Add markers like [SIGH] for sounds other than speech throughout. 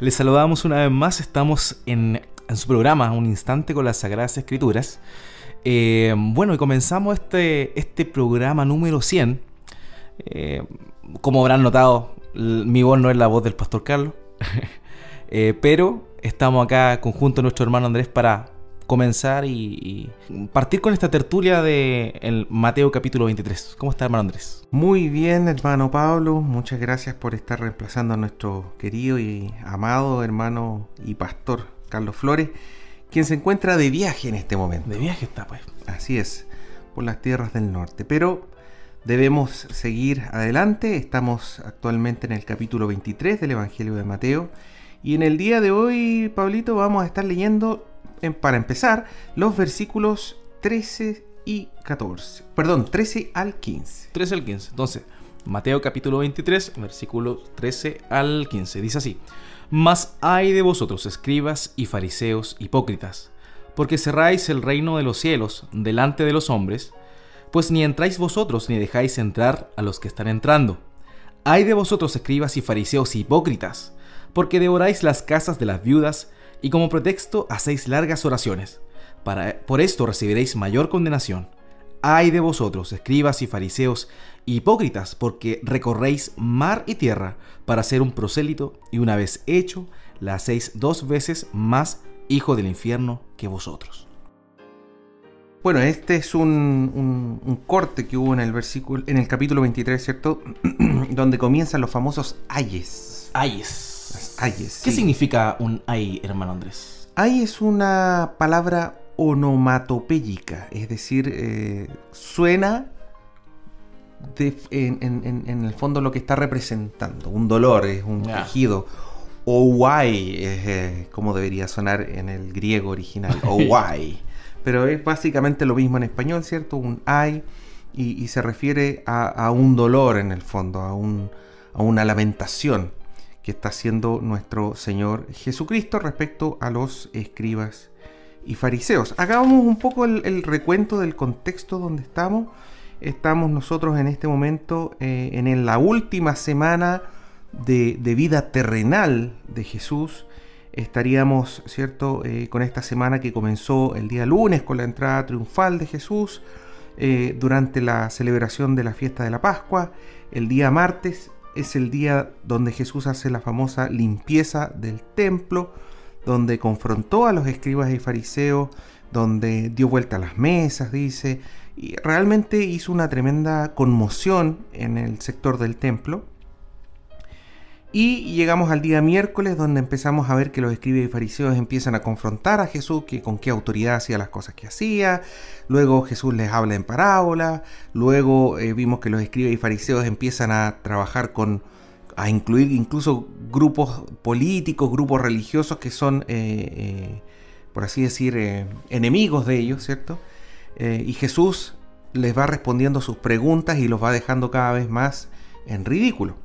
Les saludamos una vez más, estamos en, su programa Un Instante con las Sagradas Escrituras. Eh, bueno, y comenzamos este, este programa número 100. Eh, como habrán notado, mi voz no es la voz del Pastor Carlos, [LAUGHS] eh, pero estamos acá conjunto a nuestro hermano Andrés para comenzar y, partir con esta tertulia de el Mateo capítulo 23. ¿Cómo está, hermano Andrés? Muy bien, hermano Pablo. Muchas gracias por estar reemplazando a nuestro querido y amado hermano y pastor Carlos Flores, quien se encuentra de viaje en este momento. De viaje está, pues. Así es, por las tierras del norte. Pero debemos seguir adelante. Estamos actualmente en el capítulo 23 del Evangelio de Mateo. Y en el día de hoy, Pablito, vamos a estar leyendo para empezar, los versículos 13 y 14. Perdón, 13 al 15. 13 al 15. Entonces, Mateo capítulo 23, versículos 13 al 15. Dice así. Mas hay de vosotros, escribas y fariseos hipócritas, porque cerráis el reino de los cielos delante de los hombres, pues ni entráis vosotros ni dejáis entrar a los que están entrando. Hay de vosotros, escribas y fariseos hipócritas, porque devoráis las casas de las viudas y como pretexto hacéis largas oraciones. Para, por esto recibiréis mayor condenación. Ay de vosotros, escribas y fariseos, hipócritas, porque recorréis mar y tierra para ser un prosélito, y una vez hecho, la hacéis dos veces más hijo del infierno que vosotros. Bueno, este es un, un, corte que hubo en el versículo, en el capítulo 23, ¿cierto? [CLEARS THROAT] Donde comienzan los famosos ayes. Ayes. ¿Qué significa un ay, hermano Andrés? Ay es una palabra onomatopéyica, es decir, eh, suena en, el fondo lo que está representando. Un dolor, es un tejido. O guay es eh, como debería sonar en el griego original. [LAUGHS] O guay. Pero es básicamente lo mismo en español, ¿cierto? Un ay y, se refiere a, un dolor en el fondo, a, un, a una lamentación que está haciendo nuestro Señor Jesucristo respecto a los escribas y fariseos. Hagamos un poco el, recuento del contexto donde estamos. Estamos nosotros en este momento eh, en la última semana de, vida terrenal de Jesús. Estaríamos, ¿cierto?, eh, con esta semana que comenzó el día lunes con la entrada triunfal de Jesús, eh, durante la celebración de la fiesta de la Pascua, el día martes es el día donde Jesús hace la famosa limpieza del templo, donde confrontó a los escribas y fariseos, donde dio vuelta a las mesas, dice, y realmente hizo una tremenda conmoción en el sector del templo. Y llegamos al día miércoles donde empezamos a ver que los escribas y fariseos empiezan a confrontar a Jesús, que con qué autoridad hacía las cosas que hacía. Luego Jesús les habla en parábola. Luego eh, vimos que los escribas y fariseos empiezan a trabajar con, a incluir incluso grupos políticos, grupos religiosos que son, eh, eh, por así decir, enemigos de ellos, ¿cierto? y Jesús les va respondiendo sus preguntas y los va dejando cada vez más en ridículo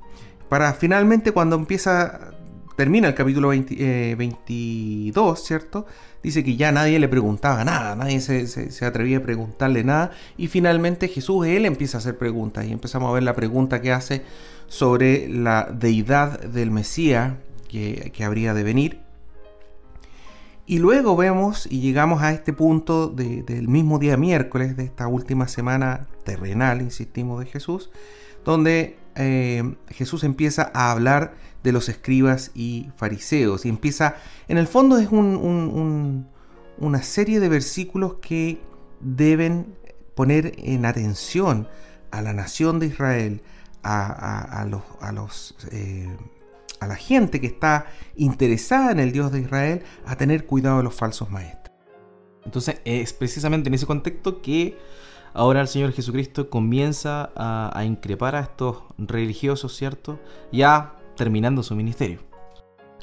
para finalmente cuando empieza, termina el capítulo 22, eh, ¿cierto? Dice que ya nadie le preguntaba nada, nadie se, atrevía a preguntarle nada y finalmente Jesús, él empieza a hacer preguntas y empezamos a ver la pregunta que hace sobre la deidad del Mesías que, habría de venir. Y luego vemos y llegamos a este punto del mismo día miércoles de esta última semana terrenal, insistimos, de Jesús, donde eh, Jesús empieza a hablar de los escribas y fariseos y empieza, en el fondo es una serie de versículos que deben poner en atención a la nación de Israel, a, eh, a la gente que está interesada en el Dios de Israel, a tener cuidado de los falsos maestros. Entonces es precisamente en ese contexto que ahora el Señor Jesucristo comienza a, increpar a estos religiosos, ¿cierto? Ya terminando su ministerio.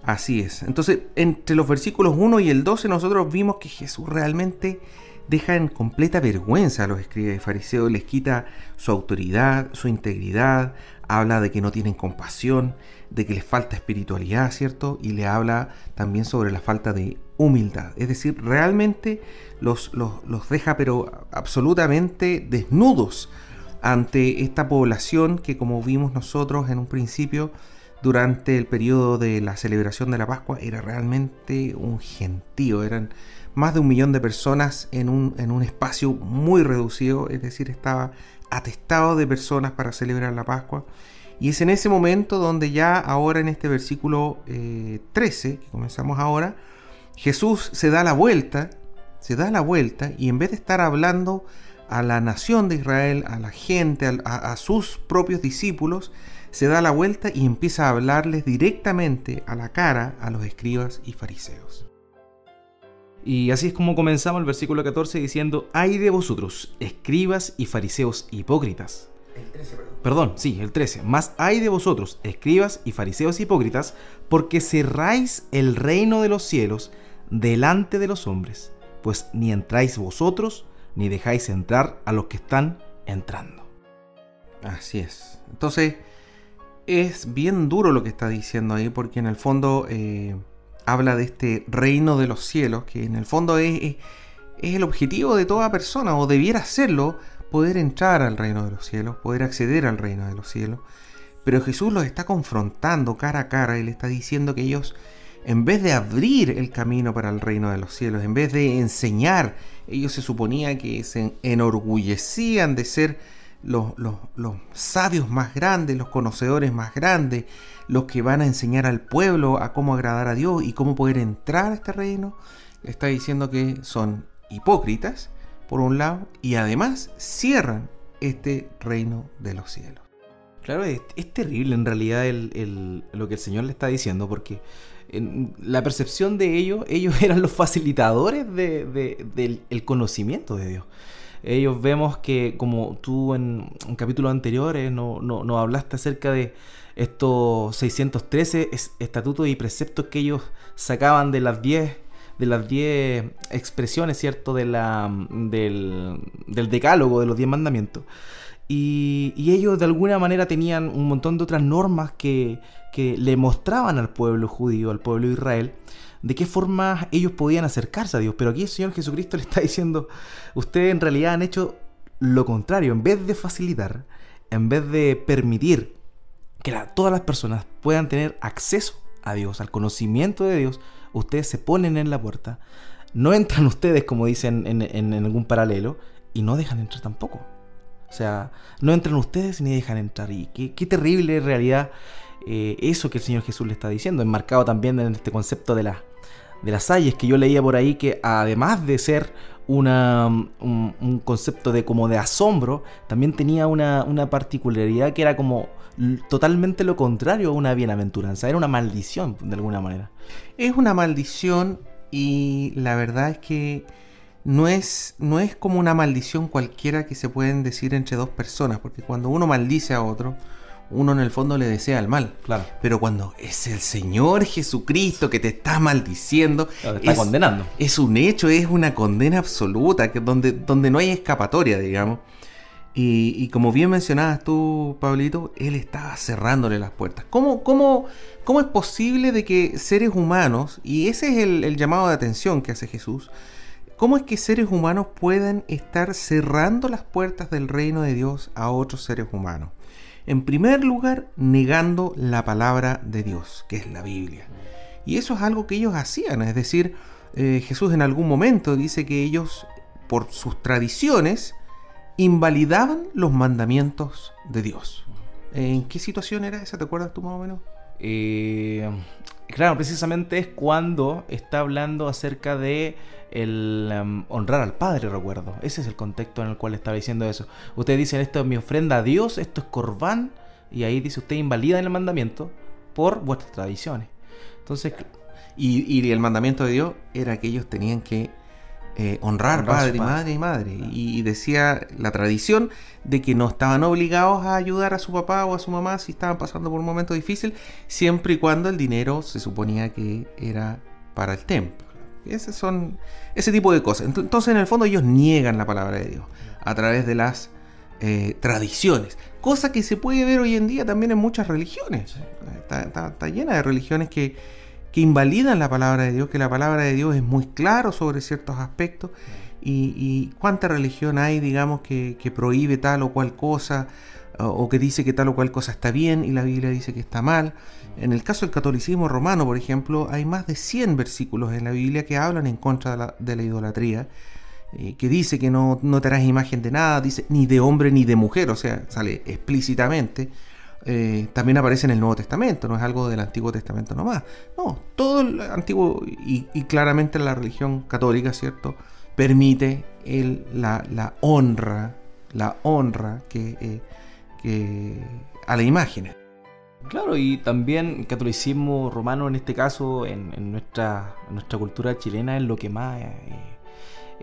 Así es. Entonces, entre los versículos 1 y el 12 nosotros vimos que Jesús realmente deja en completa vergüenza a los escribas y fariseos, les quita su autoridad, su integridad, habla de que no tienen compasión, de que les falta espiritualidad, ¿cierto? Y le habla también sobre la falta de humildad. Es decir, realmente los, los, deja pero absolutamente desnudos ante esta población que como vimos nosotros en un principio durante el periodo de la celebración de la Pascua era realmente un gentío, eran más de un millón de personas en un, en un espacio muy reducido, es decir, estaba atestado de personas para celebrar la Pascua. Y es en ese momento donde ya ahora en este versículo 13, eh, que comenzamos ahora, Jesús se da la vuelta, se da la vuelta y en vez de estar hablando a la nación de Israel, a la gente, a, sus propios discípulos, se da la vuelta y empieza a hablarles directamente a la cara a los escribas y fariseos. Y así es como comenzamos el versículo 14 diciendo, ay de vosotros, escribas y fariseos hipócritas. El 13, perdón. Perdón, sí, el 13. Más hay de vosotros, escribas y fariseos hipócritas, porque cerráis el reino de los cielos delante de los hombres, pues ni entráis vosotros, ni dejáis entrar a los que están entrando. Así es. Entonces, es bien duro lo que está diciendo ahí, porque en el fondo... Eh, habla de este reino de los cielos, que en el fondo es, el objetivo de toda persona, o debiera serlo, poder entrar al reino de los cielos, poder acceder al reino de los cielos. Pero Jesús los está confrontando cara a cara y le está diciendo que ellos, en vez de abrir el camino para el reino de los cielos, en vez de enseñar, ellos se suponía que se enorgullecían de ser los, los sabios más grandes, los conocedores más grandes, los que van a enseñar al pueblo a cómo agradar a Dios y cómo poder entrar a este reino, está diciendo que son hipócritas, por un lado, y además cierran este reino de los cielos. Claro, es, terrible en realidad lo que el Señor le está diciendo, porque en la percepción de ellos, ellos [LAUGHS] eran los facilitadores del conocimiento de Dios. Ellos vemos que, como tú en, capítulos anteriores no, no hablaste acerca de, estos 613 estatutos y preceptos que ellos sacaban de las 10 de las 10 expresiones, ¿cierto? De la, del, decálogo, de los 10 mandamientos. Y, ellos de alguna manera tenían un montón de otras normas que, que le mostraban al pueblo judío, al pueblo de Israel, de qué forma ellos podían acercarse a Dios. Pero aquí el Señor Jesucristo [LAUGHS] le está diciendo, ustedes en realidad han hecho lo contrario, en vez de facilitar, en vez de permitir que todas las personas puedan tener acceso a Dios, al conocimiento de Dios, ustedes se ponen en la puerta, no entran [LAUGHS] ustedes como dicen en, algún paralelo y no dejan entrar tampoco. O sea, no entran ustedes ni dejan entrar. Y qué, terrible en realidad eh, eso que el Señor Jesús le está diciendo, enmarcado también en este concepto de, de las ayes que yo leía por ahí, que además de ser una, un, concepto de como de asombro, también tenía una, una particularidad que era como totalmente lo contrario a una bienaventuranza, era una maldición de alguna manera. Es una maldición y la verdad es que no es, no es como una maldición cualquiera que se pueden decir entre dos personas, porque cuando uno maldice a otro, uno en el fondo le desea el mal. Claro. Pero cuando es el Señor Jesucristo que te está maldiciendo, te está condenando. Es un hecho, es una condena absoluta, que donde, donde no hay escapatoria, digamos. Y, como bien mencionabas tú, Pablito, él estaba cerrándole las puertas. ¿Cómo, cómo, cómo es posible de que seres humanos, y ese es el, llamado de atención que hace Jesús, cómo es que seres humanos pueden estar cerrando las puertas del reino de Dios a otros seres humanos? En primer lugar, negando la palabra de Dios, que es la Biblia. Y eso es algo que ellos hacían, es decir, eh, Jesús en algún momento dice que ellos, por sus tradiciones, invalidaban los mandamientos de Dios. ¿En qué situación era esa? ¿Te acuerdas tú más o menos? Eh, claro, precisamente es cuando está hablando acerca de el um, honrar al Padre, recuerdo. Ese es el contexto en el cual estaba diciendo eso. Ustedes dicen, esto es mi ofrenda a Dios, esto es corbán, y ahí dice, usted invalida el mandamiento por vuestras tradiciones. Entonces... Y el mandamiento de Dios era que ellos tenían que eh, honrar padre, madre y madre. Y decía la tradición de que no estaban obligados a ayudar a su papá o a su mamá si estaban pasando por un momento difícil, siempre y cuando el dinero se suponía que era para el templo. Ese, son, ese tipo de cosas. Entonces, en el fondo, ellos niegan la palabra de Dios a través de las eh, tradiciones. Cosa que se puede ver hoy en día también en muchas religiones. está llena de religiones que que invalidan la palabra de Dios, que la palabra de Dios es muy claro sobre ciertos aspectos y, cuánta religión hay, digamos, que, prohíbe tal o cual cosa o, que dice que tal o cual cosa está bien y la Biblia dice que está mal. En el caso del catolicismo romano, por ejemplo, hay más de 100 versículos en la Biblia que hablan en contra de la, idolatría, eh, que dice que no, no te harás imagen de nada, dice ni de hombre ni de mujer, o sea, sale explícitamente. Eh, también aparece en el Nuevo Testamento, no es algo del Antiguo Testamento nomás. No, todo el Antiguo y, claramente la religión católica, ¿cierto? Permite el, la, honra, la honra que, eh, a la imagen. Claro, y también el catolicismo romano en este caso, en, nuestra, nuestra cultura chilena, es lo que más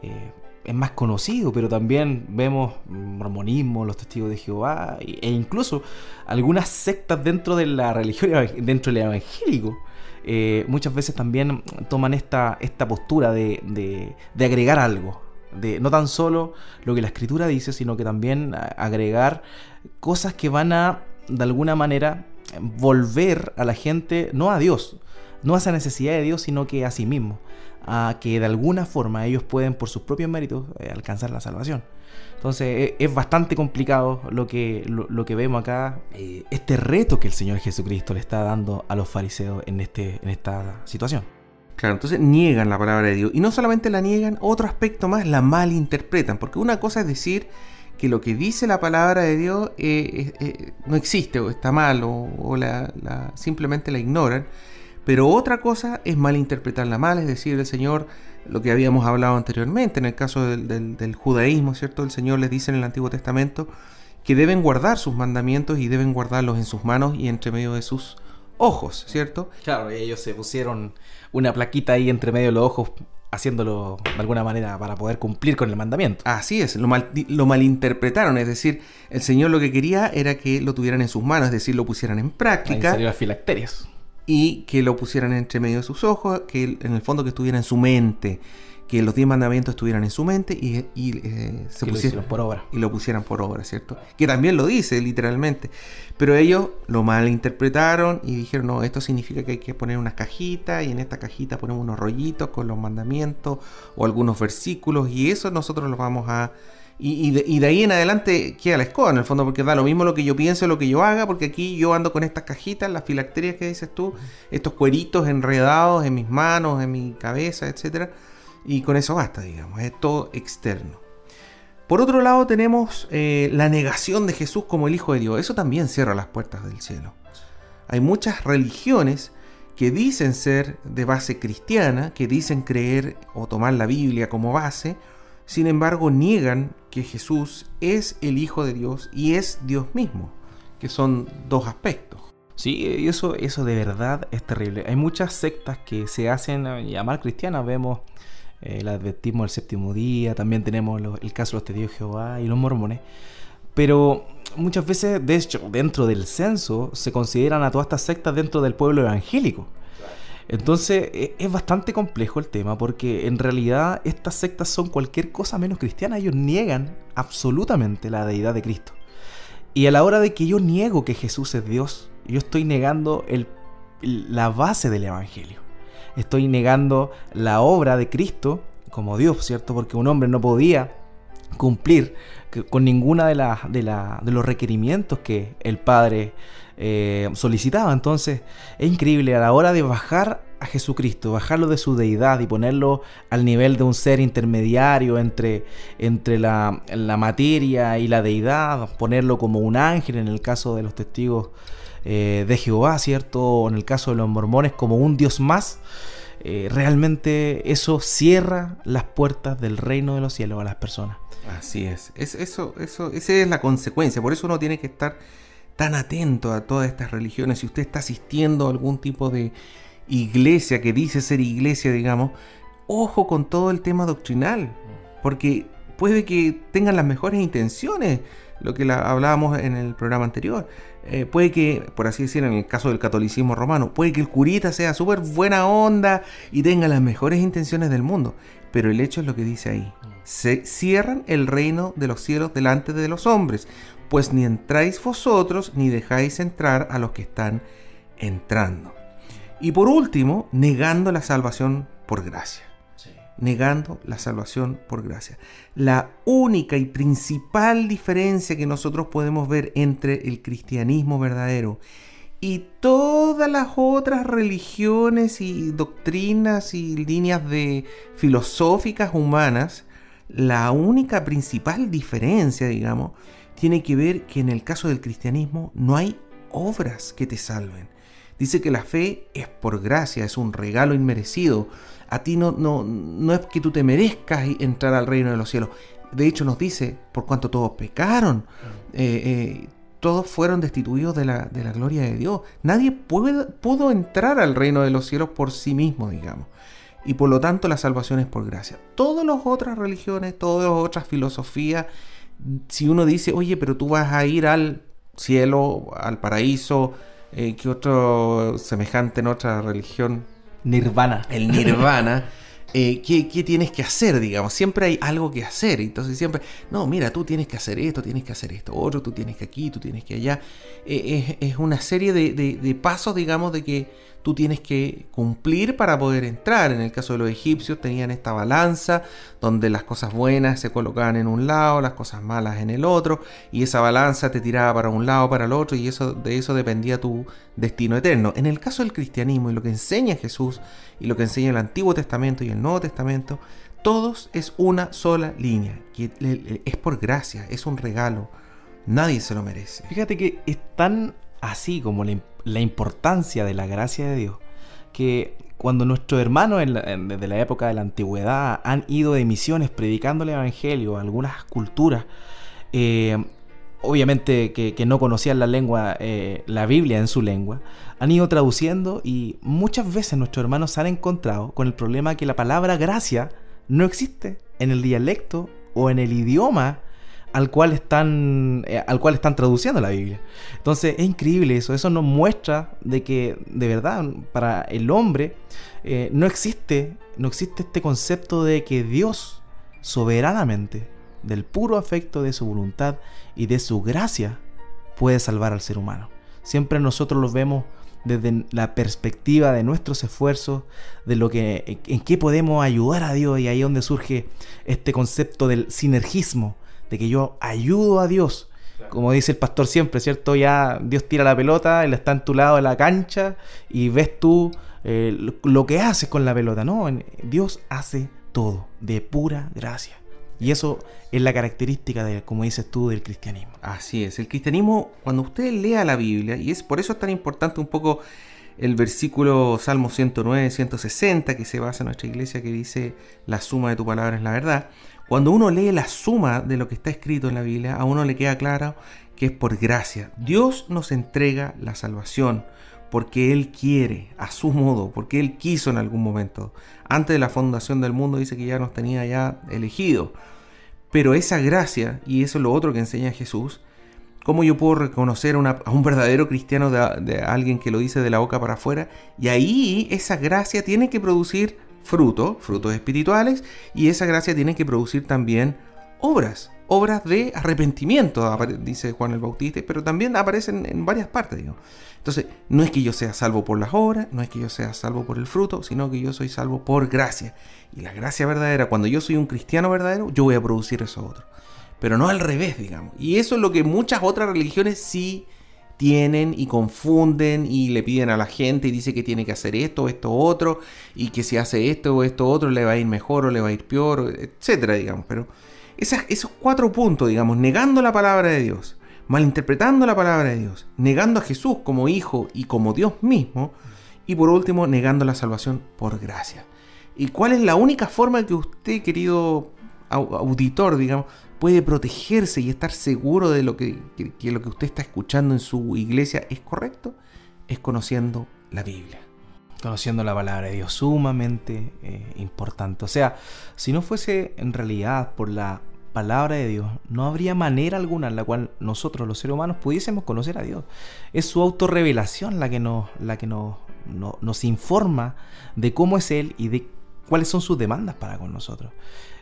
eh, es más conocido, pero también vemos mormonismo, los testigos de Jehová e incluso algunas sectas dentro de la religión, dentro del evangélico. Eh, muchas veces también toman esta, esta postura de, agregar algo, de no tan solo lo que la escritura dice, sino que también agregar cosas que van a, de alguna manera, volver a la gente, no a Dios, no a esa necesidad de Dios, sino que a sí mismo a que de alguna forma ellos pueden por sus propios méritos eh, alcanzar la salvación. Entonces e, es, bastante complicado lo que, lo, que vemos acá, eh, este reto que el Señor Jesucristo le está dando a los fariseos en, este, en esta situación. Claro, entonces niegan la palabra de Dios. Y no solamente la niegan, otro aspecto más, la malinterpretan. Porque una cosa es decir que lo que dice la palabra de Dios eh, no existe o está mal o, la, simplemente la ignoran. Pero otra cosa es malinterpretarla mal, es decir, el Señor, lo que habíamos hablado anteriormente, en el caso del, judaísmo, ¿cierto? El Señor les dice en el Antiguo Testamento que deben guardar sus mandamientos y deben guardarlos en sus manos y entre medio de sus ojos, ¿cierto? Claro, ellos se pusieron una plaquita ahí entre medio de los ojos haciéndolo de alguna manera para poder cumplir con el mandamiento. Así es, lo, lo malinterpretaron, es decir, el Señor lo que quería era que lo tuvieran en sus manos, es decir, lo pusieran en práctica. Ahí las filacterias y que lo pusieran entre medio de sus ojos, que en el fondo que estuviera en su mente, que los diez mandamientos estuvieran en su mente y, eh, se pusieran por obra. Y lo pusieran por obra, ¿cierto? Que también lo dice literalmente. Pero ellos lo malinterpretaron y dijeron, no, esto significa que hay que poner unas cajitas y en esta cajita ponemos unos rollitos con los mandamientos o algunos versículos y eso nosotros lo vamos a y, de, ahí en adelante queda la escoba en el fondo, porque da lo mismo lo que yo piense, lo que yo haga, porque aquí yo ando con estas cajitas, las filacterias que dices tú, estos cueritos enredados en mis manos, en mi cabeza, etc. Y con eso basta, digamos, es todo externo. Por otro lado tenemos eh, la negación de Jesús como el Hijo de Dios. Eso también cierra las puertas del cielo. Hay muchas religiones que dicen ser de base cristiana, que dicen creer o tomar la Biblia como base, sin embargo niegan que Jesús es el Hijo de Dios y es Dios mismo, que son dos aspectos. Sí, eso, eso de verdad es terrible. Hay muchas sectas que se hacen llamar cristianas, vemos eh, el adventismo del séptimo día, también tenemos el caso de los testigos de Jehová y los mormones, pero muchas veces, de hecho, dentro del censo se consideran a todas estas sectas dentro del pueblo evangélico. Entonces e, es bastante complejo el tema porque en realidad estas sectas son cualquier cosa menos cristiana. Ellos niegan absolutamente la deidad de Cristo. Y a la hora de que yo niego que Jesús es Dios, yo estoy negando la base del Evangelio. Estoy negando la obra de Cristo como Dios, ¿cierto? Porque un hombre no podía cumplir con ninguna de, de, los requerimientos que el Padre eh, solicitaba. Entonces es increíble a la hora de bajar a Jesucristo, bajarlo de su deidad y ponerlo al nivel de un ser intermediario entre, entre la, materia y la deidad, ponerlo como un ángel en el caso de los testigos eh, de Jehová, ¿cierto? O en el caso de los mormones como un Dios más. Eh, realmente eso cierra las puertas del reino de los cielos a las personas. Así es. es eso, eso, esa es la consecuencia. Por eso uno tiene que estar tan atento a todas estas religiones. Si usted está asistiendo a algún tipo de iglesia que dice ser iglesia, digamos, ojo con todo el tema doctrinal. Porque puede que tengan las mejores intenciones, lo que hablábamos en el programa anterior. Eh, puede que, por así decir, en el caso del catolicismo romano, puede que el curita sea súper buena onda y tenga las mejores intenciones del mundo. Pero el hecho es lo que dice ahí. Se cierran el reino de los cielos delante de los hombres, pues ni entráis vosotros ni dejáis entrar a los que están entrando. Y por último, negando la salvación por gracia. Negando la salvación por gracia. La única y principal diferencia que nosotros podemos ver entre el cristianismo verdadero Y todas las otras religiones y doctrinas y líneas de filosóficas humanas, la única principal diferencia, digamos, tiene que ver que en el caso del cristianismo no hay obras que te salven. Dice que la fe es por gracia, es un regalo inmerecido. A ti no, no, no es que tú te merezcas entrar al reino de los cielos. De hecho nos dice, por cuanto todos pecaron, eh, eh, todos fueron destituidos de la, de la, gloria de Dios. Nadie pudo entrar al reino de los cielos por sí mismo, digamos. Y por lo tanto la salvación es por gracia. Todas las otras religiones, todas las otras filosofías, si uno dice, oye, pero tú vas a ir al cielo, al paraíso, eh, ¿qué otro semejante en otra religión? Nirvana. El nirvana. [LAUGHS] Eh, ¿qué, tienes que hacer, digamos? Siempre hay algo que hacer. Entonces siempre, no, mira, tú tienes que hacer esto, tienes que hacer esto, otro, tú tienes que aquí, tú tienes que allá. Eh, es, una serie de, pasos, digamos, de que tú tienes que cumplir para poder entrar. En el caso de los egipcios tenían esta balanza donde las cosas buenas se colocaban en un lado, las cosas malas en el otro, y esa balanza te tiraba para un lado, para el otro, y eso, de eso dependía tu destino eterno. En el caso del cristianismo y lo que enseña Jesús y lo que enseña el Antiguo Testamento y el Nuevo Testamento, todos es una sola línea, que es por gracia, es un regalo. Nadie se lo merece. Fíjate que es tan así como la, importancia de la gracia de Dios, que cuando nuestros hermanos desde la época de la antigüedad han ido de misiones predicando el Evangelio a algunas culturas, eh, obviamente que, no conocían la lengua, eh, la Biblia en su lengua, han ido traduciendo y muchas veces nuestros hermanos se han encontrado con el problema que la palabra gracia no existe en el dialecto o en el idioma al cual están, eh, al cual están traduciendo la Biblia. Entonces es increíble eso, eso nos muestra de que de verdad para el hombre eh, no existe, no existe este concepto de que Dios soberanamente, del puro afecto de su voluntad y de su gracia, puede salvar al ser humano. Siempre nosotros lo vemos desde la perspectiva de nuestros esfuerzos, de lo que en qué podemos ayudar a Dios y ahí es donde surge este concepto del sinergismo, de que yo ayudo a Dios. Como dice el pastor siempre, ¿cierto? Ya Dios tira la pelota, Él está en tu lado de la cancha y ves tú eh, lo que haces con la pelota. No, Dios hace todo de pura gracia. Y eso es la característica, de, como dices tú, del cristianismo. Así es, el cristianismo, cuando usted lea la Biblia, y es por eso es tan importante un poco el versículo Salmo 109, 160, que se basa en nuestra iglesia, que dice, la suma de tu palabra es la verdad. Cuando uno lee la suma de lo que está escrito en la Biblia, a uno le queda claro que es por gracia. Dios nos entrega la salvación porque Él quiere, a su modo, porque Él quiso en algún momento. Antes de la fundación del mundo dice que ya nos tenía ya elegido. Pero esa gracia, y eso es lo otro que enseña Jesús, ¿cómo yo puedo reconocer a un verdadero cristiano de, de alguien que lo dice de la boca para afuera? Y ahí esa gracia tiene que producir fruto, frutos espirituales, y esa gracia tiene que producir también obras, obras de arrepentimiento, dice Juan el Bautista, pero también aparecen en varias partes. Entonces, no es que yo sea salvo por las obras, no es que yo sea salvo por el fruto, sino que yo soy salvo por gracia. Y la gracia verdadera, cuando yo soy un cristiano verdadero, yo voy a producir eso otro. Pero no al revés, digamos. Y eso es lo que muchas otras religiones sí tienen y confunden y le piden a la gente y dice que tiene que hacer esto, esto, otro, y que si hace esto o esto, otro, le va a ir mejor o le va a ir peor, etcétera, digamos. Pero esos cuatro puntos, digamos, negando la palabra de Dios, malinterpretando la palabra de Dios, negando a Jesús como hijo y como Dios mismo, y por último, negando la salvación por gracia. ¿Y cuál es la única forma que usted, querido auditor, digamos, puede protegerse y estar seguro de lo que, lo que usted está escuchando en su iglesia es correcto, es conociendo la Biblia. Conociendo la palabra de Dios, sumamente eh, importante. O sea, si no fuese en realidad por la palabra de Dios, no habría manera alguna en la cual nosotros los seres humanos pudiésemos conocer a Dios. Es su autorrevelación la que nos, la que nos, nos informa de cómo es Él y de cuáles son sus demandas para con nosotros.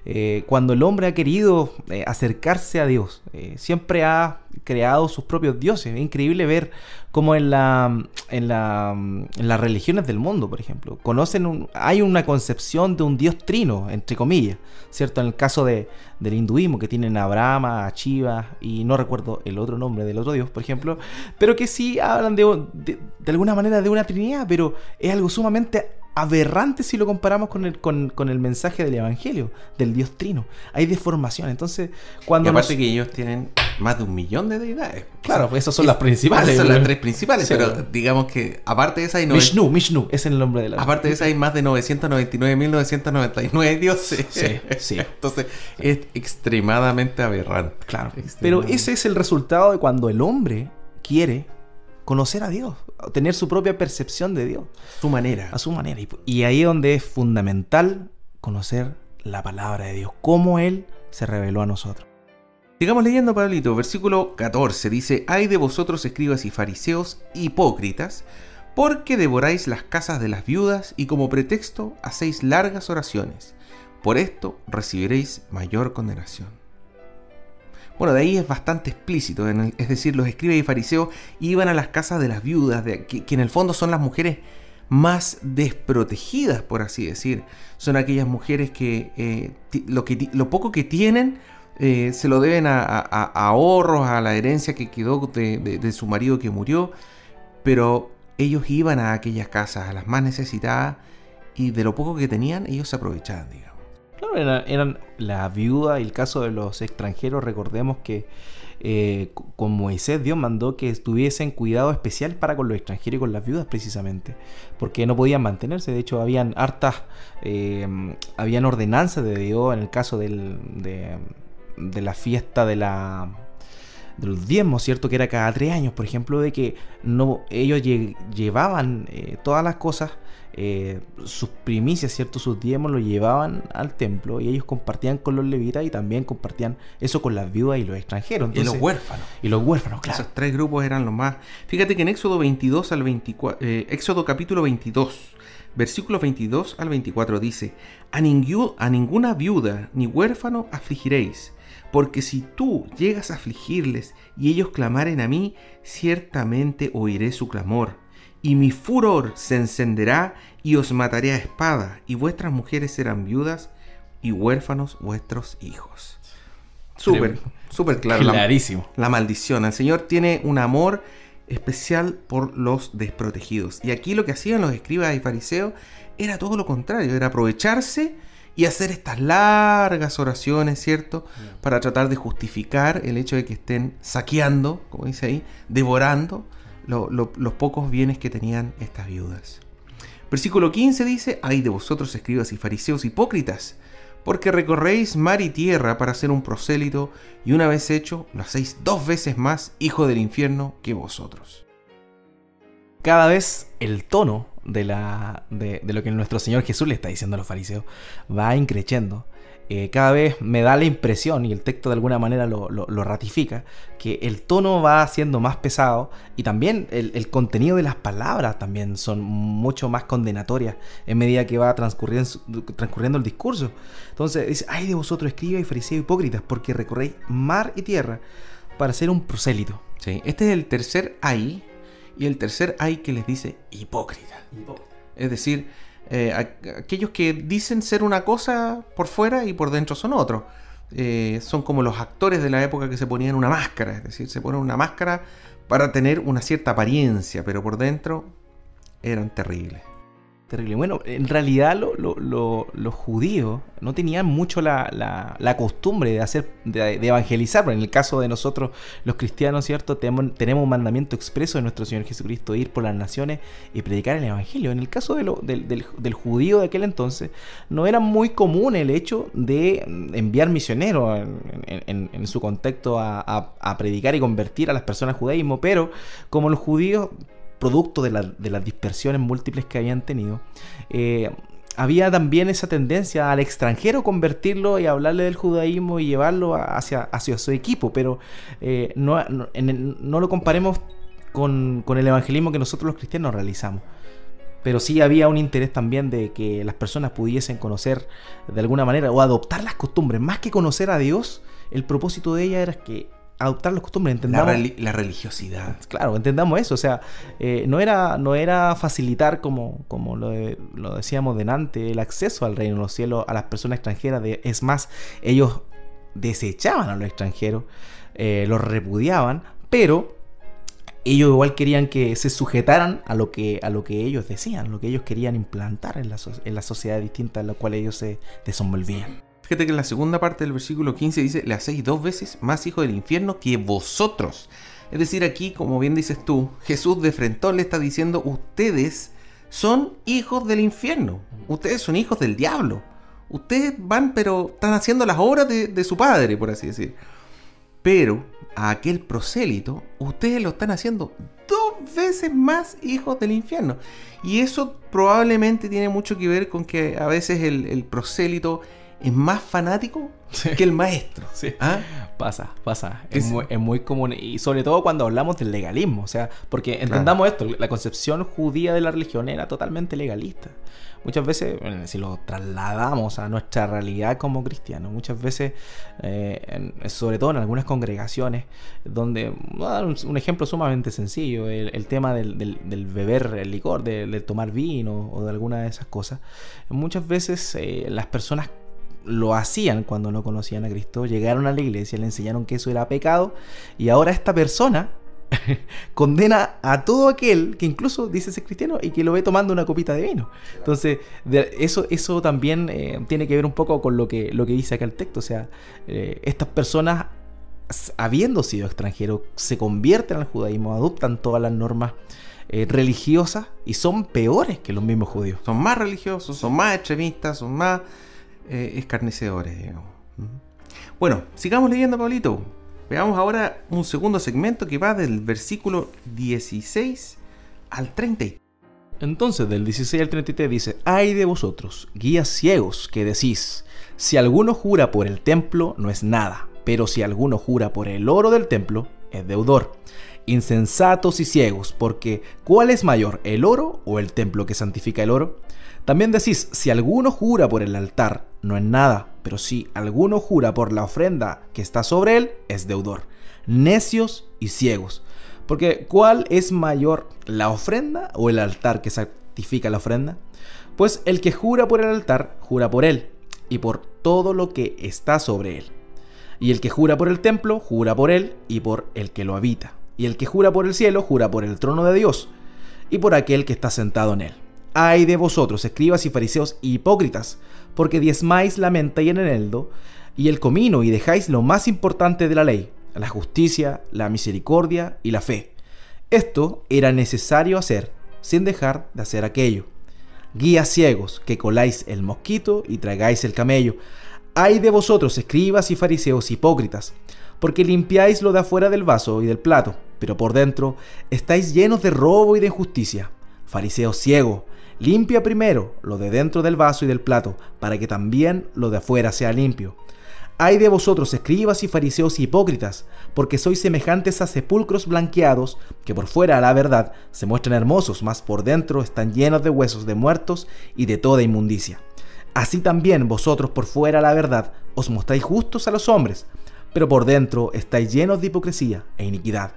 Eh, cuando el hombre ha querido eh, acercarse a Dios, eh, siempre ha creado sus propios dioses. Es increíble ver cómo en, la, en, la, en las religiones del mundo, por ejemplo, conocen hay una concepción de un dios trino, entre comillas, ¿cierto? En el caso de, del hinduismo, que tienen a Brahma, a Shiva, y no recuerdo el otro nombre del otro dios, por ejemplo, pero que sí hablan de, de, de alguna manera de una trinidad, pero es algo sumamente aberrante si lo comparamos con el, con, con, el mensaje del Evangelio, del Dios Trino. Hay deformación. Entonces, cuando. Y aparte que ellos tienen más de un millón de deidades. Claro, pues esas son las principales. Esas son las tres principales, sí, pero digamos que aparte de esa hay. Mishnu, Mishnu es el nombre de la. Aparte de esa hay más de 999.999 dioses. Sí, sí. [LAUGHS] Entonces, es extremadamente aberrante. Claro. Pero ese es el resultado de cuando el hombre quiere conocer a Dios, tener su propia percepción de Dios. Su manera. A su manera. Y, y ahí es donde es fundamental conocer la palabra de Dios, cómo Él se reveló a nosotros. Sigamos leyendo, Pablito. Versículo 14 dice, Hay de vosotros escribas y fariseos hipócritas, porque devoráis las casas de las viudas y como pretexto hacéis largas oraciones. Por esto recibiréis mayor condenación. Bueno, de ahí es bastante explícito, es decir, los escribas y fariseos iban a las casas de las viudas, que en el fondo son las mujeres más desprotegidas, por así decir. Son aquellas mujeres que, eh, lo, que poco que tienen eh, se lo deben a, a, a, ahorros, a la herencia que quedó de, de, de, su marido que murió, pero ellos iban a aquellas casas, a las más necesitadas, y de lo poco que tenían, ellos se aprovechaban, digamos. Claro, eran, eran la viuda y el caso de los extranjeros, recordemos que eh, con Moisés Dios mandó que estuviesen cuidado especial para con los extranjeros y con las viudas precisamente, porque no podían mantenerse, de hecho habían hartas, eh, habían ordenanzas de Dios en el caso del, de, la fiesta de la de los diezmos, ¿cierto? Que era cada tres años, por ejemplo, de que no, ellos lle llevaban eh, todas las cosas, eh, sus primicias, ¿cierto? Sus diezmos lo llevaban al templo y ellos compartían con los levitas y también compartían eso con las viudas y los extranjeros. Entonces, y los huérfanos. Y los huérfanos, claro. Esos tres grupos eran los más. Fíjate que en Éxodo 22 al 24, eh, Éxodo capítulo 22, versículos 22 al 24 dice, a, ningú, a ninguna viuda ni huérfano afligiréis porque si tú llegas a afligirles y ellos clamaren a mí, ciertamente oiré su clamor, y mi furor se encenderá y os mataré a espada, y vuestras mujeres serán viudas y huérfanos vuestros hijos. Súper, súper claro. Clarísimo. La, la maldición. El Señor tiene un amor especial por los desprotegidos. Y aquí lo que hacían los escribas y fariseos era todo lo contrario, era aprovecharse y hacer estas largas oraciones, ¿cierto? Para tratar de justificar el hecho de que estén saqueando, como dice ahí, devorando lo, lo, los pocos bienes que tenían estas viudas. Versículo 15 dice, ay de vosotros escribas y fariseos hipócritas, porque recorréis mar y tierra para ser un prosélito, y una vez hecho, lo hacéis dos veces más hijo del infierno que vosotros. Cada vez el tono de, lo que nuestro Señor Jesús le está diciendo a los fariseos va increciendo. Eh, cada vez me da la impresión, y el texto de alguna manera lo, lo, lo, ratifica, que el tono va siendo más pesado y también el, el, contenido de las palabras también son mucho más condenatorias en medida que va transcurriendo, transcurriendo el discurso. Entonces dice, ay de vosotros escribas y fariseos hipócritas, porque recorréis mar y tierra para ser un prosélito. Sí, este es el tercer ay y el tercer hay que les dice hipócrita. hipócrita. Es decir, eh, aquellos que dicen ser una cosa por fuera y por dentro son otro. Eh, son como los actores de la época que se ponían una máscara, es decir, se ponen una máscara para tener una cierta apariencia, pero por dentro eran terribles. Terrible. Bueno, en realidad lo, lo, lo, los judíos no tenían mucho la, costumbre de hacer, de, evangelizar. Pero en el caso de nosotros, los cristianos, ¿cierto? Tenemos, un mandamiento expreso de nuestro Señor Jesucristo ir por las naciones y predicar el evangelio. En el caso de del, judío de aquel entonces, no era muy común el hecho de enviar misioneros en, su contexto a, a, a predicar y convertir a las personas al judaísmo. Pero como los judíos producto de, la, de, las dispersiones múltiples que habían tenido, eh, había también esa tendencia al extranjero convertirlo y hablarle del judaísmo y llevarlo hacia, su equipo, pero eh, no, lo comparemos con, con, el evangelismo que nosotros los cristianos realizamos. pero sí había un interés también de que las personas pudiesen conocer de alguna manera o adoptar las costumbres. Más que conocer a Dios, el propósito de ella era que adoptar las costumbres, entendamos... La, religiosidad. Claro, entendamos eso, o sea, eh, no, era, no era facilitar, como, como lo, lo, decíamos delante, el acceso al reino de los cielos a las personas extranjeras, de, es más, ellos desechaban a los extranjeros, eh, los repudiaban, pero ellos igual querían que se sujetaran a lo que, a lo que ellos decían, lo que ellos querían implantar en la, en la sociedad distinta en la cual ellos se desenvolvían. Fíjate que en la segunda parte del versículo 15 dice, le hacéis dos veces más hijos del infierno que vosotros. Es decir, aquí, como bien dices tú, Jesús de frente le está diciendo, ustedes son hijos del infierno, ustedes son hijos del diablo. Ustedes van, pero están haciendo las obras de, su padre, por así decir. Pero a aquel prosélito, ustedes lo están haciendo dos veces más hijos del infierno. Y eso probablemente tiene mucho que ver con que a veces el prosélito es más fanático que el maestro. Sí. ¿Ah? Pasa, pasa. Es, muy, común. Y sobre todo cuando hablamos del legalismo. O sea, porque entendamos esto, la concepción judía de la religión era totalmente legalista. Muchas veces, si lo trasladamos a nuestra realidad como cristianos, muchas veces, eh, sobre todo en algunas congregaciones, donde, un, ejemplo sumamente sencillo, el, tema del, beber el licor, del tomar vino o de alguna de esas cosas, muchas veces eh, las personas lo hacían cuando no conocían a Cristo, llegaron a la iglesia, le enseñaron que eso era pecado y ahora esta persona [LAUGHS] condena a todo aquel que incluso dice ser cristiano y que lo ve tomando una copita de vino. Entonces, eso, eso también eh, tiene que ver un poco con lo que, lo que dice acá el texto. O sea, eh, estas personas, habiendo sido extranjeros, se convierten al judaísmo, adoptan todas las normas eh, religiosas y son peores que los mismos judíos. Son más religiosos, son más extremistas, son más eh, escarnecedores, digamos. Bueno, sigamos leyendo, Pablito. Veamos ahora un segundo segmento que va del versículo 16 al 30. Entonces, del 16 al 33 dice: Ay de vosotros, guías ciegos, que decís: Si alguno jura por el templo, no es nada, pero si alguno jura por el oro del templo, es deudor. Insensatos y ciegos, porque ¿cuál es mayor, el oro o el templo que santifica el oro? También decís, si alguno jura por el altar, no es nada, pero si alguno jura por la ofrenda que está sobre él, es deudor. Necios y ciegos. Porque ¿cuál es mayor, la ofrenda o el altar que santifica la ofrenda? Pues el que jura por el altar, jura por él y por todo lo que está sobre él. Y el que jura por el templo, jura por él y por el que lo habita. Y el que jura por el cielo, jura por el trono de Dios y por aquel que está sentado en él. Ay de vosotros, escribas y fariseos hipócritas, porque diezmáis la menta y el eneldo y el comino y dejáis lo más importante de la ley, la justicia, la misericordia y la fe. Esto era necesario hacer sin dejar de hacer aquello. Guías ciegos, que coláis el mosquito y tragáis el camello. Ay de vosotros, escribas y fariseos hipócritas, porque limpiáis lo de afuera del vaso y del plato, pero por dentro estáis llenos de robo y de injusticia. Fariseo ciego, Limpia primero lo de dentro del vaso y del plato, para que también lo de afuera sea limpio. Hay de vosotros, escribas y fariseos hipócritas, porque sois semejantes a sepulcros blanqueados, que por fuera, a la verdad, se muestran hermosos, mas por dentro están llenos de huesos de muertos y de toda inmundicia. Así también vosotros por fuera, a la verdad, os mostráis justos a los hombres, pero por dentro estáis llenos de hipocresía e iniquidad.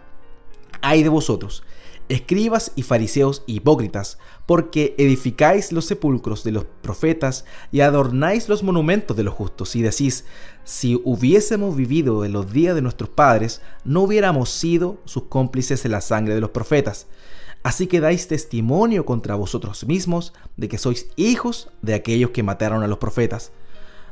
Hay de vosotros, escribas y fariseos hipócritas, porque edificáis los sepulcros de los profetas y adornáis los monumentos de los justos, y decís, si hubiésemos vivido en los días de nuestros padres, no hubiéramos sido sus cómplices en la sangre de los profetas. Así que dais testimonio contra vosotros mismos de que sois hijos de aquellos que mataron a los profetas.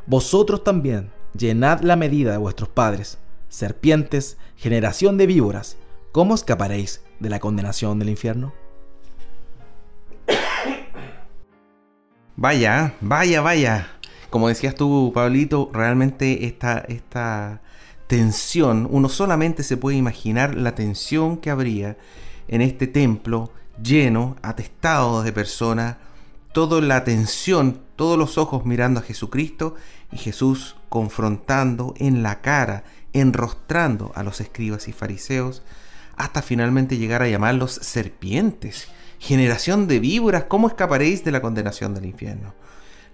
Vosotros también llenad la medida de vuestros padres, serpientes, generación de víboras, ¿cómo escaparéis de la condenación del infierno? Vaya, vaya, vaya. Como decías tú, Pablito, realmente esta, esta tensión, uno solamente se puede imaginar la tensión que habría en este templo lleno, atestado de personas, toda la atención, todos los ojos mirando a Jesucristo y Jesús confrontando en la cara, enrostrando a los escribas y fariseos hasta finalmente llegar a llamarlos serpientes. generación de víboras, ¿cómo escaparéis de la condenación del infierno?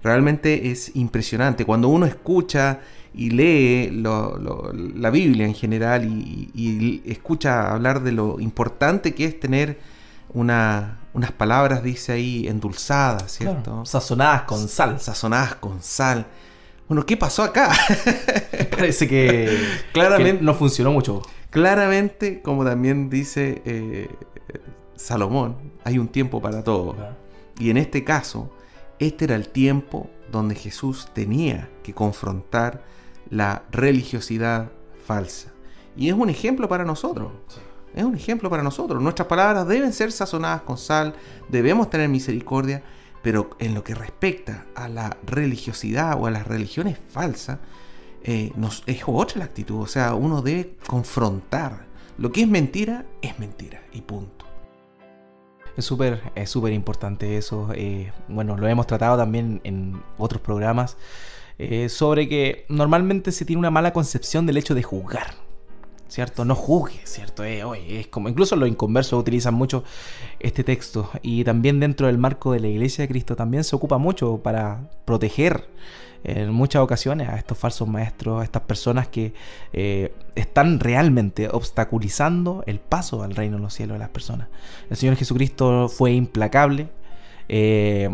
Realmente es impresionante. Cuando uno escucha y lee la Biblia en general y, escucha hablar de lo importante que es tener una, unas palabras, dice ahí, endulzadas, ¿cierto? sazonadas con sal. Sazonadas con sal. Bueno, ¿qué pasó acá? [LAUGHS] Parece [LAUGHS] que claramente no funcionó mucho. Claramente, como también dice eh, Salomón, hay un tiempo para todo. Y en este caso, este era el tiempo donde Jesús tenía que confrontar la religiosidad falsa. Y es un ejemplo para nosotros. Es un ejemplo para nosotros. Nuestras palabras deben ser sazonadas con sal, debemos tener misericordia, pero en lo que respecta a la religiosidad o a las religiones falsas, eh, es otra la actitud. O sea, uno debe confrontar. Lo que es mentira es mentira y punto. Es súper es súper importante eso. Eh, bueno, lo hemos tratado también en otros programas. Eh, sobre que normalmente se tiene una mala concepción del hecho de juzgar. ¿Cierto? No juzgue, ¿cierto? Eh, es como, incluso los inconversos utilizan mucho este texto. Y también dentro del marco de la Iglesia de Cristo también se ocupa mucho para proteger en muchas ocasiones a estos falsos maestros, a estas personas que eh, están realmente obstaculizando el paso al reino de los cielos de las personas. El Señor Jesucristo fue implacable, eh,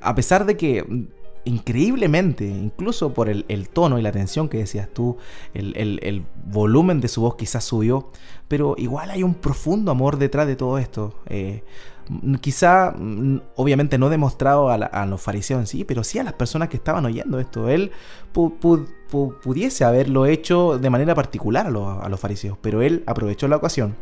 a pesar de que increíblemente, incluso por el, tono y la tensión que decías tú, el, volumen de su voz quizás subió, pero igual hay un profundo amor detrás de todo esto. Eh, quizá, mm, obviamente no demostrado a, los fariseos en sí, pero sí a las personas que estaban oyendo esto. Él pudiese haberlo hecho de manera particular a, a los fariseos, pero él aprovechó la ocasión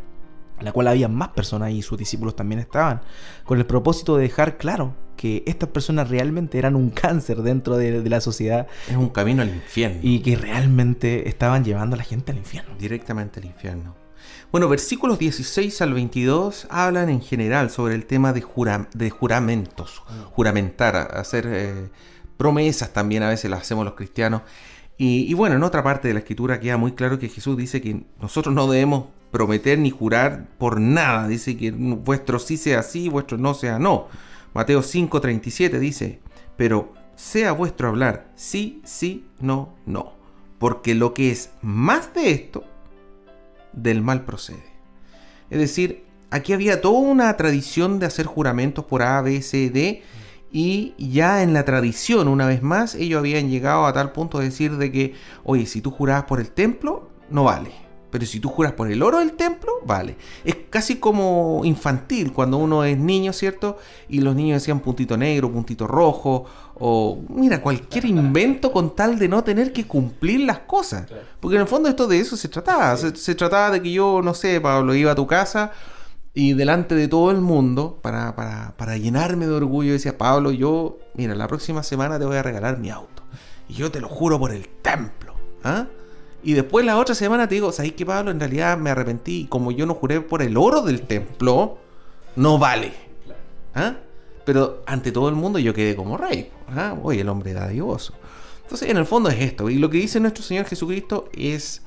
en la cual había más personas y sus discípulos también estaban, con el propósito de dejar claro que estas personas realmente eran un cáncer dentro de, la sociedad. Es un camino al infierno. Y que realmente estaban llevando a la gente al infierno. Directamente al infierno. Bueno, versículos 16 al 22 hablan en general sobre el tema de, de juramentos, mm. juramentar, hacer eh, promesas también a veces las hacemos los cristianos. Y, y, bueno, en otra parte de la escritura queda muy claro que Jesús dice que nosotros no debemos prometer ni jurar por nada. Dice que vuestro sí sea sí, vuestro no sea no. Mateo 5:37 dice, pero sea vuestro hablar sí, sí, no, no. Porque lo que es más de esto, del mal procede. Es decir, aquí había toda una tradición de hacer juramentos por A, B, C, D. Y ya en la tradición, una vez más, ellos habían llegado a tal punto de decir de que, oye, si tú jurabas por el templo, no vale. Pero si tú juras por el oro del templo, vale. Es casi como infantil cuando uno es niño, ¿cierto? Y los niños decían puntito negro, puntito rojo, o mira, cualquier invento con tal de no tener que cumplir las cosas. Porque en el fondo esto de eso se trataba. Se, trataba de que yo, no sé, Pablo, iba a tu casa y delante de todo el mundo, para, para, para llenarme de orgullo, decía, Pablo, yo, mira, la próxima semana te voy a regalar mi auto. Y yo te lo juro por el templo. ¿Ah? Y después la otra semana te digo, ¿sabes qué, Pablo? En realidad me arrepentí. Y como yo no juré por el oro del templo, no vale. ¿Ah? Pero ante todo el mundo yo quedé como rey. ¿ah? Oye, el hombre dadivoso. Entonces, en el fondo es esto. Y lo que dice nuestro Señor Jesucristo es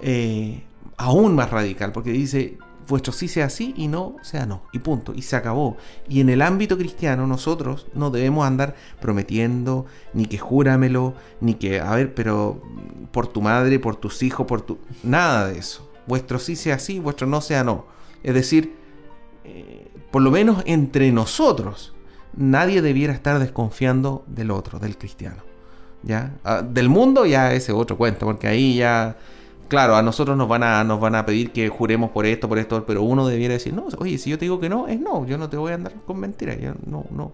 eh, aún más radical. Porque dice, vuestro sí sea sí y no sea no. Y punto. Y se acabó. Y en el ámbito cristiano nosotros no debemos andar prometiendo, ni que júramelo, ni que, a ver, pero por tu madre, por tus hijos, por tu... Nada de eso. Vuestro sí sea sí, vuestro no sea no. Es decir, eh, por lo menos entre nosotros, nadie debiera estar desconfiando del otro, del cristiano. ¿Ya? Ah, del mundo ya ese otro cuento, porque ahí ya Claro, a nosotros nos van a, nos van a pedir que juremos por esto, por esto, pero uno debiera decir, no, oye, si yo te digo que no, es no, yo no te voy a andar con mentiras, yo no, no.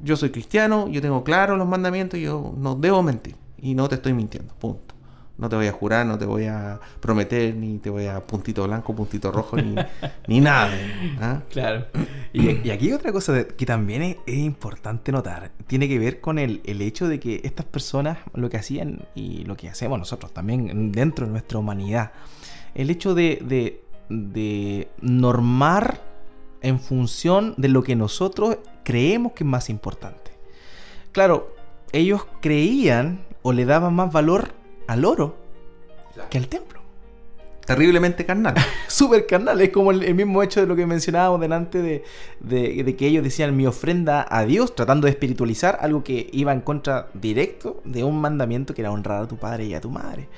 Yo soy cristiano, yo tengo claro los mandamientos, yo no debo mentir y no te estoy mintiendo, punto. No te voy a jurar, no te voy a prometer, ni te voy a puntito blanco, puntito rojo, ni, [LAUGHS] ni nada. ¿ah? Claro. [CLEARS THROAT] Y, aquí otra cosa que también es, importante notar. Tiene que ver con el, hecho de que estas personas lo que hacían y lo que hacemos nosotros también dentro de nuestra humanidad. El hecho de, de, de normar en función de lo que nosotros creemos que es más importante. Claro, ellos creían o le daban más valor al oro que al templo. terriblemente carnal. [LAUGHS] Súper carnal, es como el, mismo hecho de lo que mencionábamos delante de, de, que ellos decían mi ofrenda a Dios, tratando de espiritualizar algo que iba en contra directo de un mandamiento que era honrar a tu padre y a tu madre.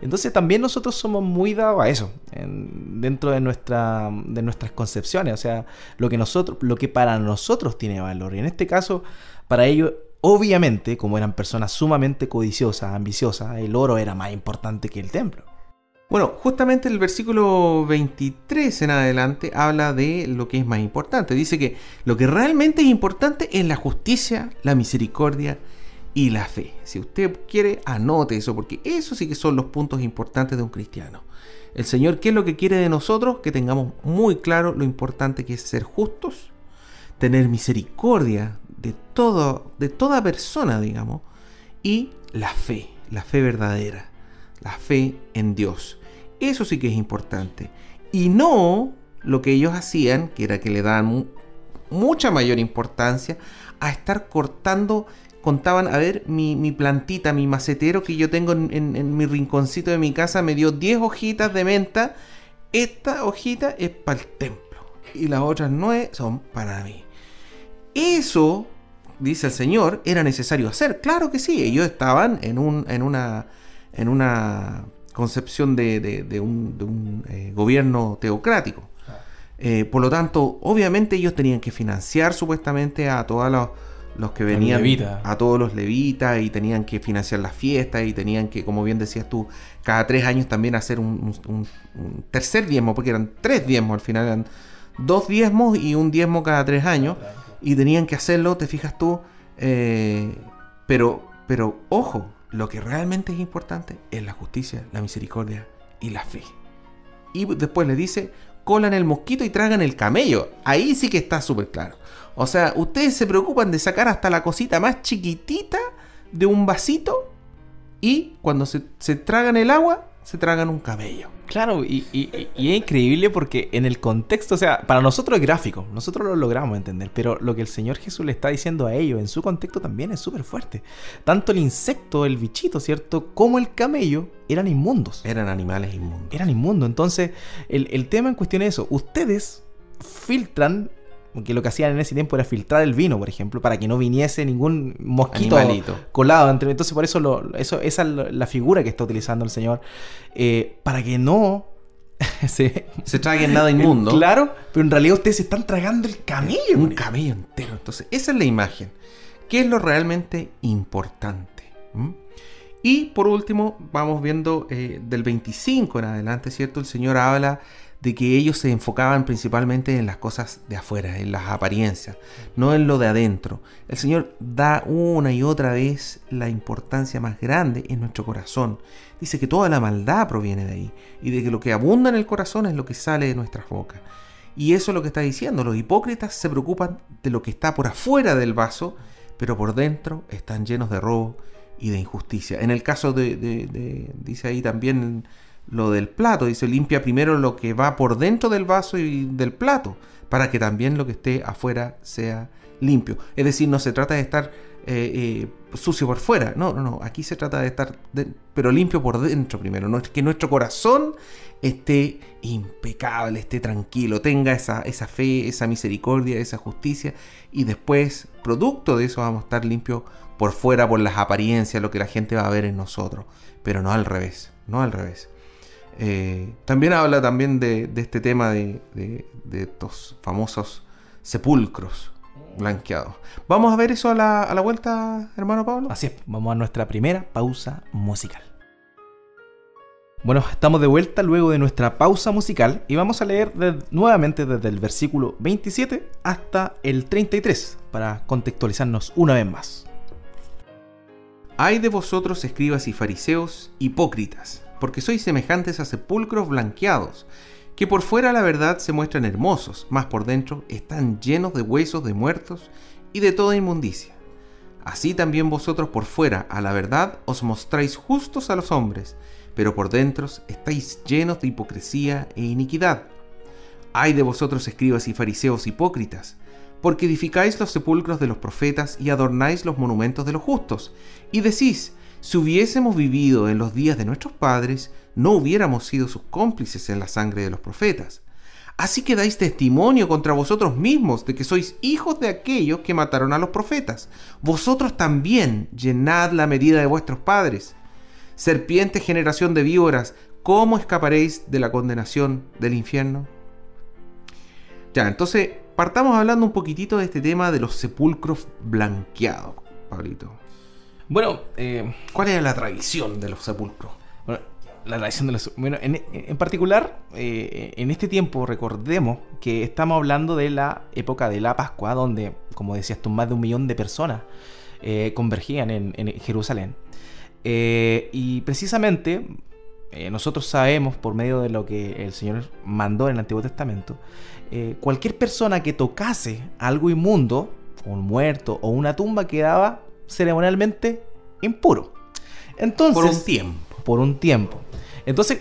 Entonces también nosotros somos muy dados a eso, dentro de, nuestra, de nuestras concepciones, o sea, lo que, nosotros, lo que para nosotros tiene valor. Y en este caso, para ellos obviamente, como eran personas sumamente codiciosas, ambiciosas, el oro era más importante que el templo. Bueno, justamente el versículo 23 en adelante habla de lo que es más importante. Dice que lo que realmente es importante es la justicia, la misericordia y la fe. Si usted quiere, anote eso, porque eso sí que son los puntos importantes de un cristiano. El Señor, ¿qué es lo que quiere de nosotros? Que tengamos muy claro lo importante que es ser justos, tener misericordia de, todo, de toda persona, digamos, y la fe, la fe verdadera, la fe en Dios. Eso sí que es importante. Y no lo que ellos hacían, que era que le daban mucha mayor importancia a estar cortando, contaban, a ver, mi, plantita, mi macetero que yo tengo en, mi rinconcito de mi casa me dio 10 hojitas de menta. Esta hojita es para el templo y las otras 9 son para mí. Eso, dice el Señor, era necesario hacer. Claro que sí, ellos estaban en, un, en una... En una concepción de, un, eh, gobierno teocrático. Eh, por lo tanto, obviamente ellos tenían que financiar supuestamente a todos los, que venían, a todos los levitas y tenían que financiar las fiestas y tenían que, como bien decías tú, cada tres años también hacer un, tercer diezmo, porque eran tres diezmos al final, eran dos diezmos y un diezmo cada tres años y tenían que hacerlo, te fijas tú, eh, pero, pero ojo, lo que realmente es importante es la justicia, la misericordia y la fe. Y después le dice, colan el mosquito y tragan el camello. Ahí sí que está súper claro. O sea, ustedes se preocupan de sacar hasta la cosita más chiquitita de un vasito y cuando se, se tragan el agua, se tragan un camello. Claro, y, es increíble porque en el contexto, o sea, para nosotros es gráfico, nosotros lo logramos entender, pero lo que el Señor Jesús le está diciendo a ellos en su contexto también es súper fuerte. Tanto el insecto, el bichito, ¿cierto? Como el camello eran inmundos. Eran animales inmundos. Eran inmundos. Entonces, el, el tema en cuestión es eso. Ustedes filtran que lo que hacían en ese tiempo era filtrar el vino, por ejemplo, para que no viniese ningún mosquito colado. Entre, entonces, por eso, lo, eso esa es la figura que está utilizando el Señor, eh, para que no [LAUGHS] se, se traguen nada inmundo. Claro, pero en realidad ustedes se están tragando el camello. Un camello entero. Entonces, esa es la imagen. ¿Qué es lo realmente importante? ¿Mm? Y por último, vamos viendo eh, del 25 en adelante, ¿cierto? El Señor habla de que ellos se enfocaban principalmente en las cosas de afuera, en las apariencias, no en lo de adentro. El Señor da una y otra vez la importancia más grande en nuestro corazón. Dice que toda la maldad proviene de ahí y de que lo que abunda en el corazón es lo que sale de nuestras bocas. Y eso es lo que está diciendo. Los hipócritas se preocupan de lo que está por afuera del vaso, pero por dentro están llenos de robo y de injusticia. En el caso de, dice ahí también lo del plato. Dice, limpia primero lo que va por dentro del vaso y del plato, para que también lo que esté afuera sea limpio. Es decir, no se trata de estar eh, eh, sucio por fuera, no, no, no, aquí se trata de estar, pero limpio por dentro primero, ¿no? que nuestro corazón esté impecable, esté tranquilo, tenga esa, esa fe, esa misericordia, esa justicia, y después, producto de eso, vamos a estar limpios por fuera, por las apariencias, lo que la gente va a ver en nosotros, pero no al revés, no al revés. Eh, también habla también de, este tema de, estos famosos sepulcros blanqueados. Vamos a ver eso a la, a la vuelta, hermano Pablo. Así es, vamos a nuestra primera pausa musical. Bueno, estamos de vuelta luego de nuestra pausa musical y vamos a leer nuevamente desde el versículo 27 hasta el 33 para contextualizarnos una vez más. Hay de vosotros escribas y fariseos hipócritas porque sois semejantes a sepulcros blanqueados, que por fuera la verdad se muestran hermosos, mas por dentro están llenos de huesos de muertos y de toda inmundicia. Así también vosotros por fuera a la verdad os mostráis justos a los hombres, pero por dentro estáis llenos de hipocresía e iniquidad. Ay de vosotros escribas y fariseos hipócritas, porque edificáis los sepulcros de los profetas y adornáis los monumentos de los justos, y decís, Si hubiésemos vivido en los días de nuestros padres, no hubiéramos sido sus cómplices en la sangre de los profetas. Así que dais testimonio contra vosotros mismos de que sois hijos de aquellos que mataron a los profetas. Vosotros también llenad la medida de vuestros padres. Serpiente generación de víboras, ¿cómo escaparéis de la condenación del infierno? Ya, entonces partamos hablando un poquitito de este tema de los sepulcros blanqueados, Pablito. Bueno, eh, ¿cuál era la tradición de los sepulcros? Bueno, la tradición de los Bueno, en, particular, eh, en este tiempo recordemos que estamos hablando de la época de la Pascua, donde, como decías tú, más de un millón de personas eh, convergían en, Jerusalén. y precisamente nosotros sabemos, por medio de lo que el Señor mandó en el Antiguo Testamento, cualquier persona que tocase algo inmundo, un muerto o una tumba quedaba ceremonialmente impuro. Entonces, por un tiempo. Por un tiempo. Entonces,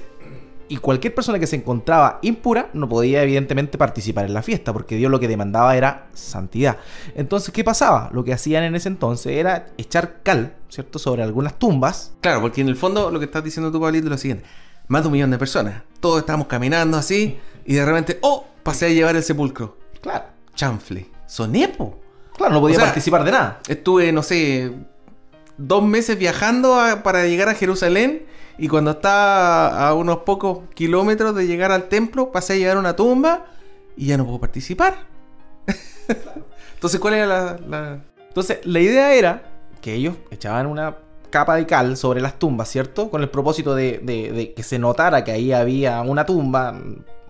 y cualquier persona que se encontraba impura no podía evidentemente participar en la fiesta, porque Dios lo que demandaba era santidad. Entonces, ¿qué pasaba? Lo que hacían en ese entonces era echar cal, ¿cierto?, sobre algunas tumbas. Claro, porque en el fondo lo que estás diciendo tú, Pablito, es lo siguiente. Más de un millón de personas. Todos estábamos caminando así y de repente, ¡oh! Pasé a llevar el sepulcro. Claro. Chanfle. Sonepo. Claro, no podía participar de nada. Estuve, no sé, dos meses viajando para llegar a Jerusalén y cuando estaba a unos pocos kilómetros de llegar al templo, pasé a llegar a una tumba y ya no puedo participar. [LAUGHS] Entonces, ¿cuál era la, Entonces, la idea era que ellos echaban una capa de cal sobre las tumbas, ¿cierto? Con el propósito de que se notara que ahí había una tumba,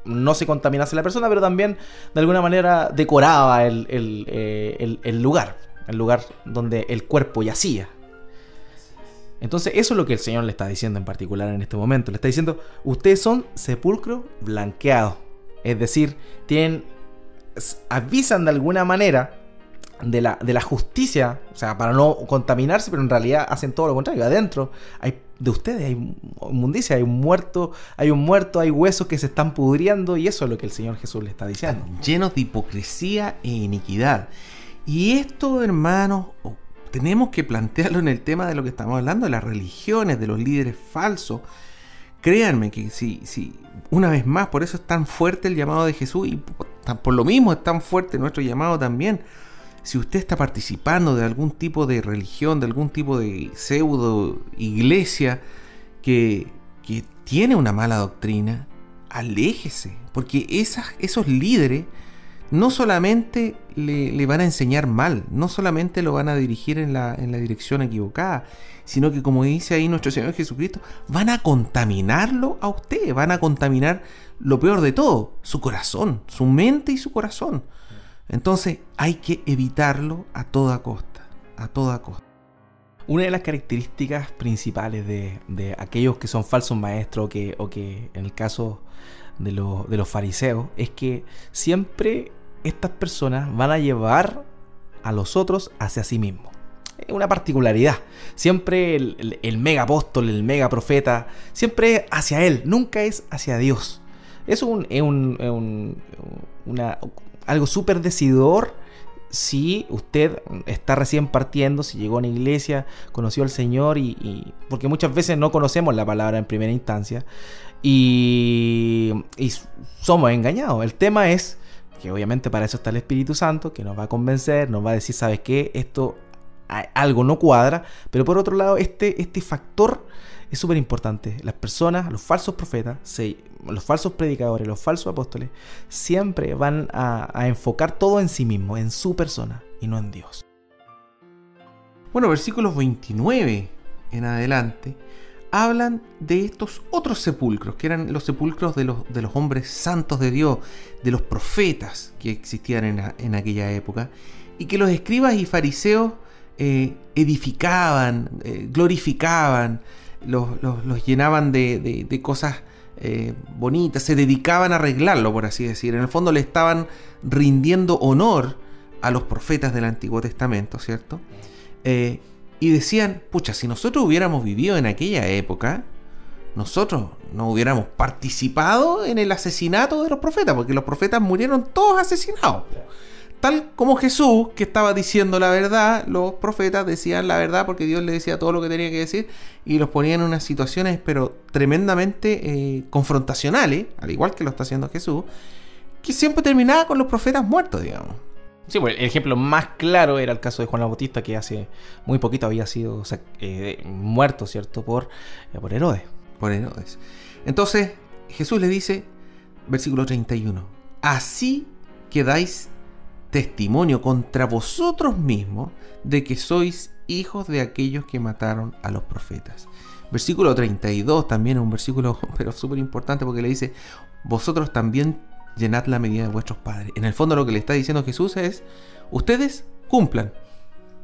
no se contaminase la persona, pero también de alguna manera decoraba el, eh, lugar, el lugar donde el cuerpo yacía. Entonces eso es lo que el Señor le está diciendo en particular en este momento. Le está diciendo, ustedes son sepulcro blanqueado. Es decir, tienen, avisan de alguna manera de la, de la justicia, o sea, para no contaminarse, pero en realidad hacen todo lo contrario. Adentro hay de ustedes hay inmundicia, hay un muerto, hay un muerto, hay huesos que se están pudriendo y eso es lo que el Señor Jesús le está diciendo. llenos de hipocresía e iniquidad. Y esto, hermanos, tenemos que plantearlo en el tema de lo que estamos hablando, de las religiones, de los líderes falsos. Créanme que si, si una vez más, por eso es tan fuerte el llamado de Jesús y por lo mismo es tan fuerte nuestro llamado también si usted está participando de algún tipo de religión, de algún tipo de pseudo iglesia que, tiene una mala doctrina, aléjese, porque esos líderes no solamente le, van a enseñar mal, no solamente lo van a dirigir en la dirección equivocada, sino que como dice ahí nuestro Señor Jesucristo, van a contaminarlo a usted, van a contaminar lo peor de todo, su corazón, su mente y su corazón. Entonces hay que evitarlo a toda costa, a toda costa. Una de las características principales de, aquellos que son falsos maestros o que, o que en el caso de, de los fariseos es que siempre estas personas van a llevar a los otros hacia sí mismos. Es una particularidad. Siempre el, mega apóstol, el mega profeta, siempre es hacia él, nunca es hacia Dios. Es un, es un, una, algo súper decidor si usted está recién partiendo, si llegó a una iglesia, conoció al Señor y, porque muchas veces no conocemos la palabra en primera instancia y, y, somos engañados. El tema es que obviamente para eso está el Espíritu Santo que nos va a convencer, nos va a decir, ¿sabes qué? Esto algo no cuadra, pero por otro lado este, este factor es súper importante. Las personas, los falsos profetas, los falsos predicadores, los falsos apóstoles, siempre van a, enfocar todo en sí mismo, en su persona y no en Dios. Bueno, versículos 29 en adelante hablan de estos otros sepulcros, que eran los sepulcros de los, de los hombres santos de Dios, de los profetas que existían en, aquella época, y que los escribas y fariseos eh, edificaban, eh, glorificaban, los, llenaban de, cosas eh, bonitas, se dedicaban a arreglarlo, por así decir. En el fondo le estaban rindiendo honor a los profetas del Antiguo Testamento, ¿cierto? Eh, y decían, pucha, si nosotros hubiéramos vivido en aquella época, nosotros no hubiéramos participado en el asesinato de los profetas, porque los profetas murieron todos asesinados. Tal como Jesús, que estaba diciendo la verdad, los profetas decían la verdad porque Dios le decía todo lo que tenía que decir y los ponían en unas situaciones, pero tremendamente eh, confrontacionales, al igual que lo está haciendo Jesús, que siempre terminaba con los profetas muertos, digamos. Sí, pues el ejemplo más claro era el caso de Juan la Bautista, que hace muy poquito había sido eh, muerto, ¿cierto? Por, eh, por Herodes. Por Herodes. Entonces, Jesús le dice, versículo 31, así que dais testimonio contra vosotros mismos de que sois hijos de aquellos que mataron a los profetas. Versículo 32 también es un versículo [LAUGHS] pero súper importante porque le dice, vosotros también llenad la medida de vuestros padres. En el fondo lo que le está diciendo Jesús es, ustedes cumplan.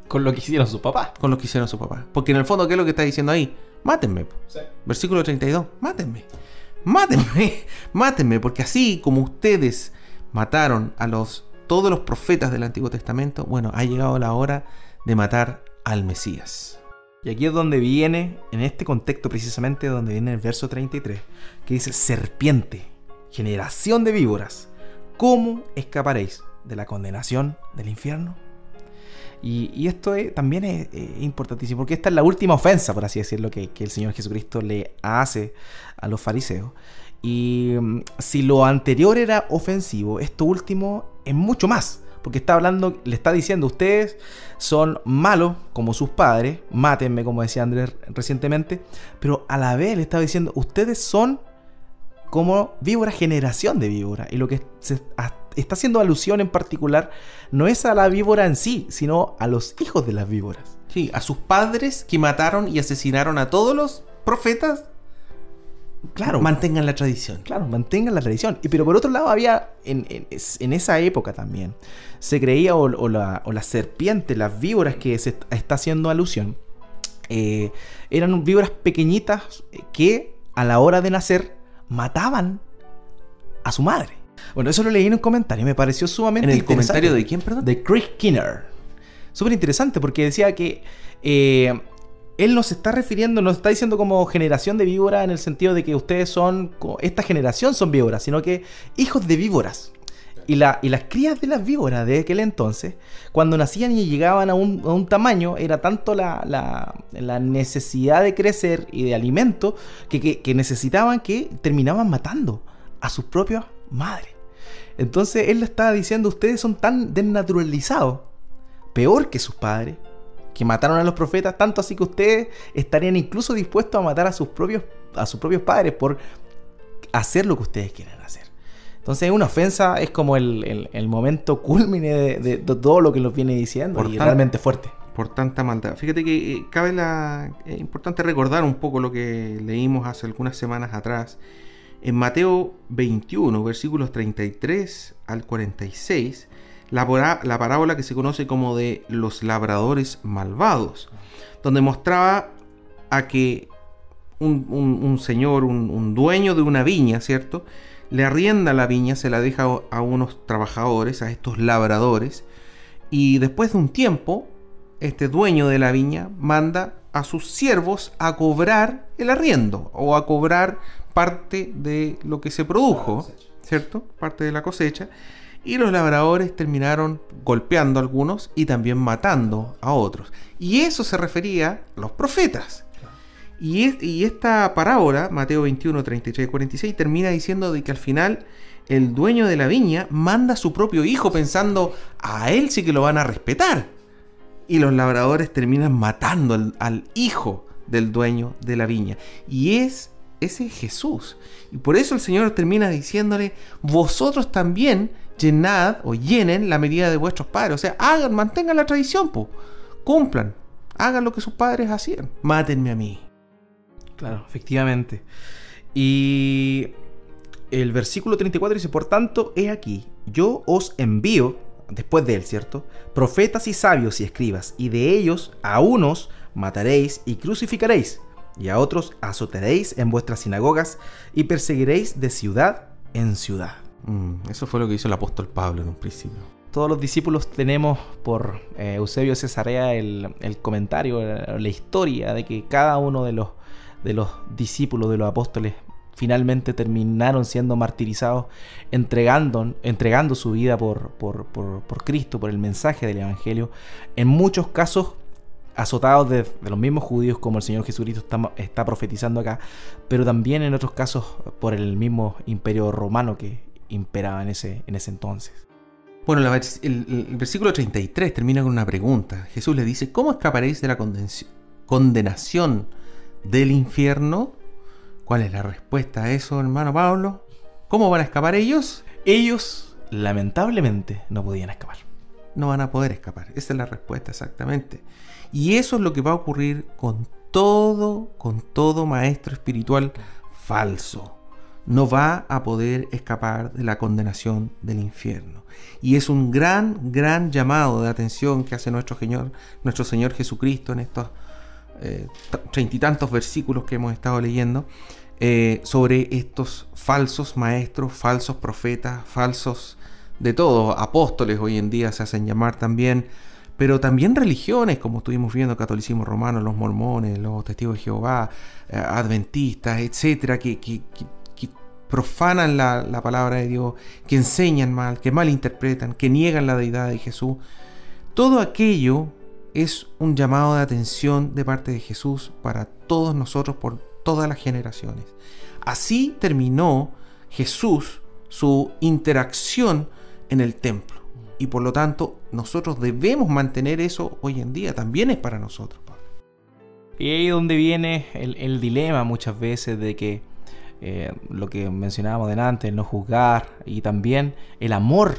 Con lo que hicieron su papá. Con lo que hicieron su papá. Porque en el fondo, ¿qué es lo que está diciendo ahí? Mátenme. Versículo 32, mátenme. Mátenme. [LAUGHS] mátenme, porque así como ustedes mataron a los todos los profetas del Antiguo Testamento, bueno, ha llegado la hora de matar al Mesías. Y aquí es donde viene, en este contexto precisamente, donde viene el verso 33, que dice, serpiente, generación de víboras, ¿cómo escaparéis de la condenación del infierno? Y, esto también es, importantísimo, porque esta es la última ofensa, por así decirlo, que, que el Señor Jesucristo le hace a los fariseos. Y mm, si lo anterior era ofensivo, esto último es mucho más. Porque está hablando, le está diciendo, ustedes son malos como sus padres, mátenme como decía Andrés recientemente, pero a la vez le está diciendo, ustedes son como víbora, generación de víbora. Y lo que se está haciendo alusión en particular no es a la víbora en sí, sino a los hijos de las víboras. Sí, a sus padres que mataron y asesinaron a todos los profetas Claro. Mantengan la tradición. Claro, mantengan la tradición. Y, pero por otro lado, había en, esa época también, se creía, o, la, o, serpiente, las víboras que se está haciendo alusión, eh, eran víboras pequeñitas que a la hora de nacer mataban a su madre. Bueno, eso lo leí en un comentario, me pareció sumamente ¿En el comentario de quién, perdón? De Chris Kinner. Súper interesante porque decía que eh, él nos está refiriendo, nos está diciendo como generación de víbora en el sentido de que ustedes son, esta generación son víboras, sino que hijos de víboras. Y, la, y las crías de las víboras de aquel entonces, cuando nacían y llegaban a un, tamaño, era tanto la, necesidad de crecer y de alimento que, que necesitaban que terminaban matando a sus propias madres. Entonces él le estaba diciendo, ustedes son tan desnaturalizados, peor que sus padres, que mataron a los profetas, tanto así que ustedes estarían incluso dispuestos a matar a sus propios, a sus propios padres por hacer lo que ustedes quieren hacer. Entonces una ofensa es como el, momento culmine de, todo lo que nos viene diciendo y realmente fuerte. Por tanta maldad. Fíjate que eh, cabe la... Es importante recordar un poco lo que leímos hace algunas semanas atrás. En Mateo 21, versículos 33 al 46, la, parábola que se conoce como de los labradores malvados, donde mostraba a que un, señor, un, dueño de una viña, ¿cierto? Le arrienda la viña, se la deja a unos trabajadores, a estos labradores, y después de un tiempo, este dueño de la viña manda a sus siervos a cobrar el arriendo o a cobrar parte de lo que se produjo, ¿cierto? Parte de la cosecha y los labradores terminaron golpeando a algunos y también matando a otros. Y eso se refería a los profetas. Y, esta parábola, Mateo 21, 33 y 46, termina diciendo de que al final el dueño de la viña manda a su propio hijo pensando, a él sí que lo van a respetar. Y los labradores terminan matando al hijo del dueño de la viña. Y es ese Jesús. Y por eso el Señor termina diciéndole, vosotros también llenad o llenen la medida de vuestros padres. O sea, hagan, mantengan la tradición, cumplan, hagan lo que sus padres hacían. Mátenme a mí. Claro, efectivamente. Y el versículo 34 dice, por tanto, he aquí, yo os envío, después de él, ¿cierto? Profetas y sabios y escribas, y de ellos a unos mataréis y crucificaréis, y a otros azotaréis en vuestras sinagogas, y perseguiréis de ciudad en ciudad. Mm, eso fue lo que hizo el apóstol Pablo en un principio. Todos los discípulos tenemos por eh, Eusebio Cesarea el, comentario, la, historia de que cada uno de los, de los discípulos, de los apóstoles, finalmente terminaron siendo martirizados, entregando, entregando su vida por, por, Cristo, por el mensaje del Evangelio, en muchos casos azotados de, los mismos judíos como el Señor Jesucristo está, está, profetizando acá, pero también en otros casos por el mismo imperio romano que imperaba en ese, en ese entonces. Bueno, el, el, versículo 33 termina con una pregunta. Jesús le dice, ¿cómo escaparéis de la condenación del infierno? ¿Cuál es la respuesta a eso, hermano Pablo? ¿Cómo van a escapar ellos? Ellos, lamentablemente, no podían escapar. No van a poder escapar. Esa es la respuesta exactamente. Y eso es lo que va a ocurrir con todo, con todo maestro espiritual falso. No va a poder escapar de la condenación del infierno. Y es un gran, gran llamado de atención que hace nuestro Señor, nuestro Señor Jesucristo en estos eh, treinta y tantos versículos que hemos estado leyendo eh, sobre estos falsos maestros, falsos profetas, falsos de todo, apóstoles hoy en día se hacen llamar también, pero también religiones, como estuvimos viendo, catolicismo romano, los mormones, los testigos de Jehová, eh, adventistas, etcétera, que, profanan la, la, palabra de Dios, que enseñan mal, que malinterpretan, que niegan la deidad de Jesús. Todo aquello es un llamado de atención de parte de Jesús para todos nosotros por todas las generaciones. Así terminó Jesús su interacción en el templo. Y por lo tanto, nosotros debemos mantener eso hoy en día. También es para nosotros. Y ahí donde viene el, dilema muchas veces de que eh, lo que mencionábamos delante, el no juzgar y también el amor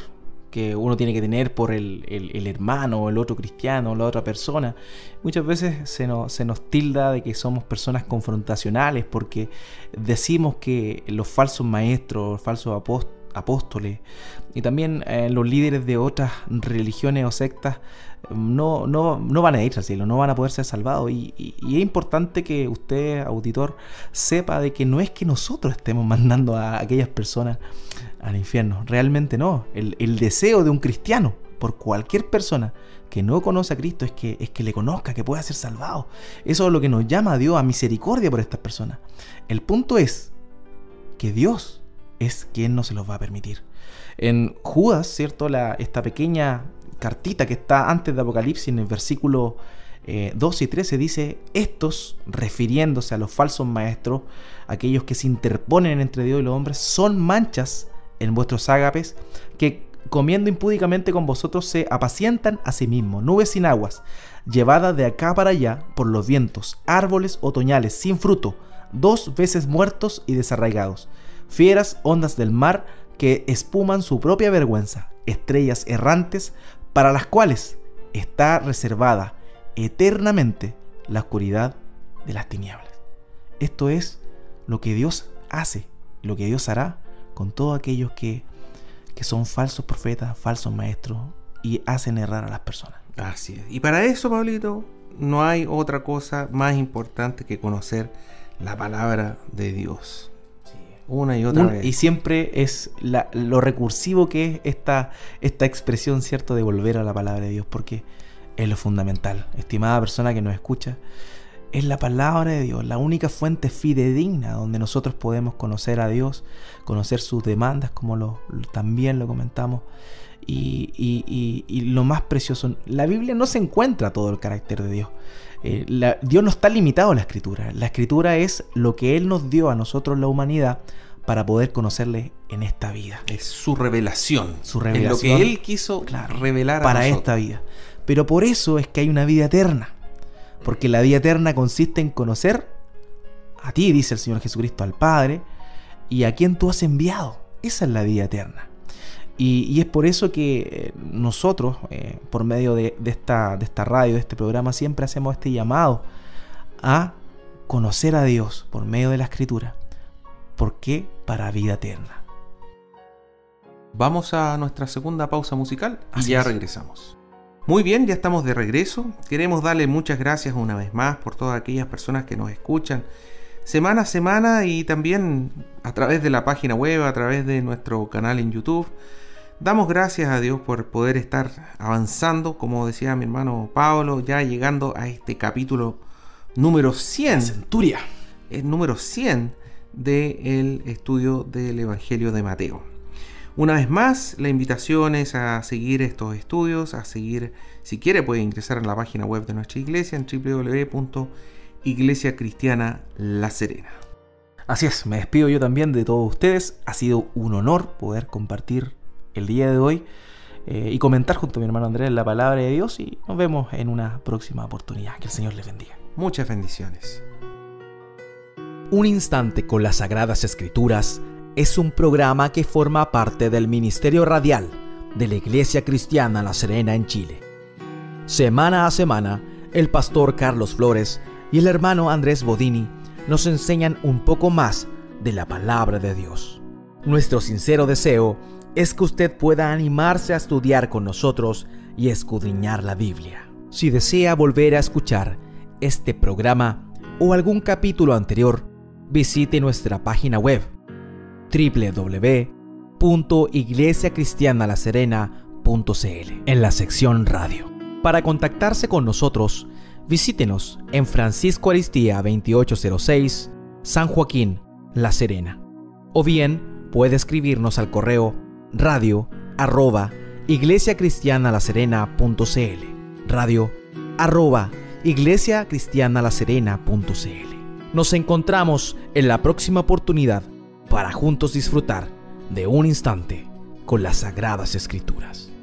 que uno tiene que tener por el, hermano o el otro cristiano o la otra persona. Muchas veces se nos, se nos tilda de que somos personas confrontacionales porque decimos que los falsos maestros, falsos apóstoles y también eh, los líderes de otras religiones o sectas no, no, no, van a ir al cielo, no van a poder ser salvados. Y, es importante que usted, auditor, sepa de que no es que nosotros estemos [LAUGHS] mandando a aquellas personas al infierno. Realmente no. El, deseo de un cristiano por cualquier persona que no conoce a Cristo es que, es que le conozca, que pueda ser salvado. Eso es lo que nos llama a Dios a misericordia por estas personas. El punto es que Dios es quien no se los va a permitir. En Judas, ¿cierto? La, esta pequeña cartita que está antes de Apocalipsis, en el versículo 12 eh, y 13, dice, estos, refiriéndose a los falsos maestros, aquellos que se interponen entre Dios y los hombres, son manchas en vuestros ágapes, que comiendo impúdicamente con vosotros se apacientan a sí mismos, nubes sin aguas, llevadas de acá para allá por los vientos, árboles otoñales sin fruto, dos veces muertos y desarraigados, fieras ondas del mar que espuman su propia vergüenza, estrellas errantes para las cuales está reservada eternamente la oscuridad de las tinieblas. Esto es lo que Dios hace, lo que Dios hará con todos aquellos que, que son falsos profetas, falsos maestros y hacen errar a las personas. Así es. Y para eso, Pablito, no hay otra cosa más importante que conocer la palabra de Dios. Una y otra vez. Y siempre es lo recursivo que es esta, esta expresión, ¿cierto?, de volver a la palabra de Dios, porque es lo fundamental. Estimada persona que nos escucha, es la palabra de Dios, la única fuente fidedigna donde nosotros podemos conocer a Dios, conocer sus demandas, como lo, también lo comentamos. Y, lo más precioso, la Biblia no se encuentra todo el carácter de Dios. Eh, Dios no está limitado a la escritura. La escritura es lo que Él nos dio a nosotros, la humanidad, para poder conocerle en esta vida. Es su revelación. Su revelación. lo que Él quiso revelar para esta vida. Pero por eso es que hay una vida eterna. Porque la vida eterna consiste en conocer a ti, dice el Señor Jesucristo, al Padre, y a quien tú has enviado. Esa es la vida eterna. Y, es por eso que eh, nosotros, eh, por medio de, esta, de esta radio, de este programa, siempre hacemos este llamado a conocer a Dios por medio de la Escritura. ¿Por qué? Para vida eterna. Vamos a nuestra segunda pausa musical y ya regresamos. Muy bien, ya estamos de regreso. Queremos darle muchas gracias una vez más por todas aquellas personas que nos escuchan semana a semana y también a través de la página web, a través de nuestro canal en YouTube. Damos gracias a Dios por poder estar avanzando, como decía mi hermano Pablo, ya llegando a este capítulo número 100. Centuria. El número 100 del estudio del Evangelio de Mateo. Una vez más, la invitación es a seguir estos estudios, a seguir, si quiere puede ingresar a la página web de nuestra iglesia en www.iglesiacristiana La Serena. Así es, me despido yo también de todos ustedes. Ha sido un honor poder compartir el día de hoy eh, y comentar junto a mi hermano Andrés la palabra de Dios y nos vemos en una próxima oportunidad. Que el Señor les bendiga. Muchas bendiciones. Un instante con las Sagradas Escrituras es un programa que forma parte del Ministerio Radial de la Iglesia Cristiana La Serena en Chile. Semana a semana, el pastor Carlos Flores y el hermano Andrés Bodini nos enseñan un poco más de la palabra de Dios. Nuestro sincero deseo es que usted pueda animarse a estudiar con nosotros y escudriñar la Biblia. Si desea volver a escuchar este programa o algún capítulo anterior, visite nuestra página web www.iglesiacristianalaserena.cl en la sección radio. Para contactarse con nosotros, visítenos en Francisco Aristía 2806, San Joaquín, La Serena. O bien puede escribirnos al correo radio arroba iglesiacristianalaserena.cl radio arroba iglesiacristianalaserena.cl Nos encontramos en la próxima oportunidad para juntos disfrutar de un instante con las Sagradas Escrituras.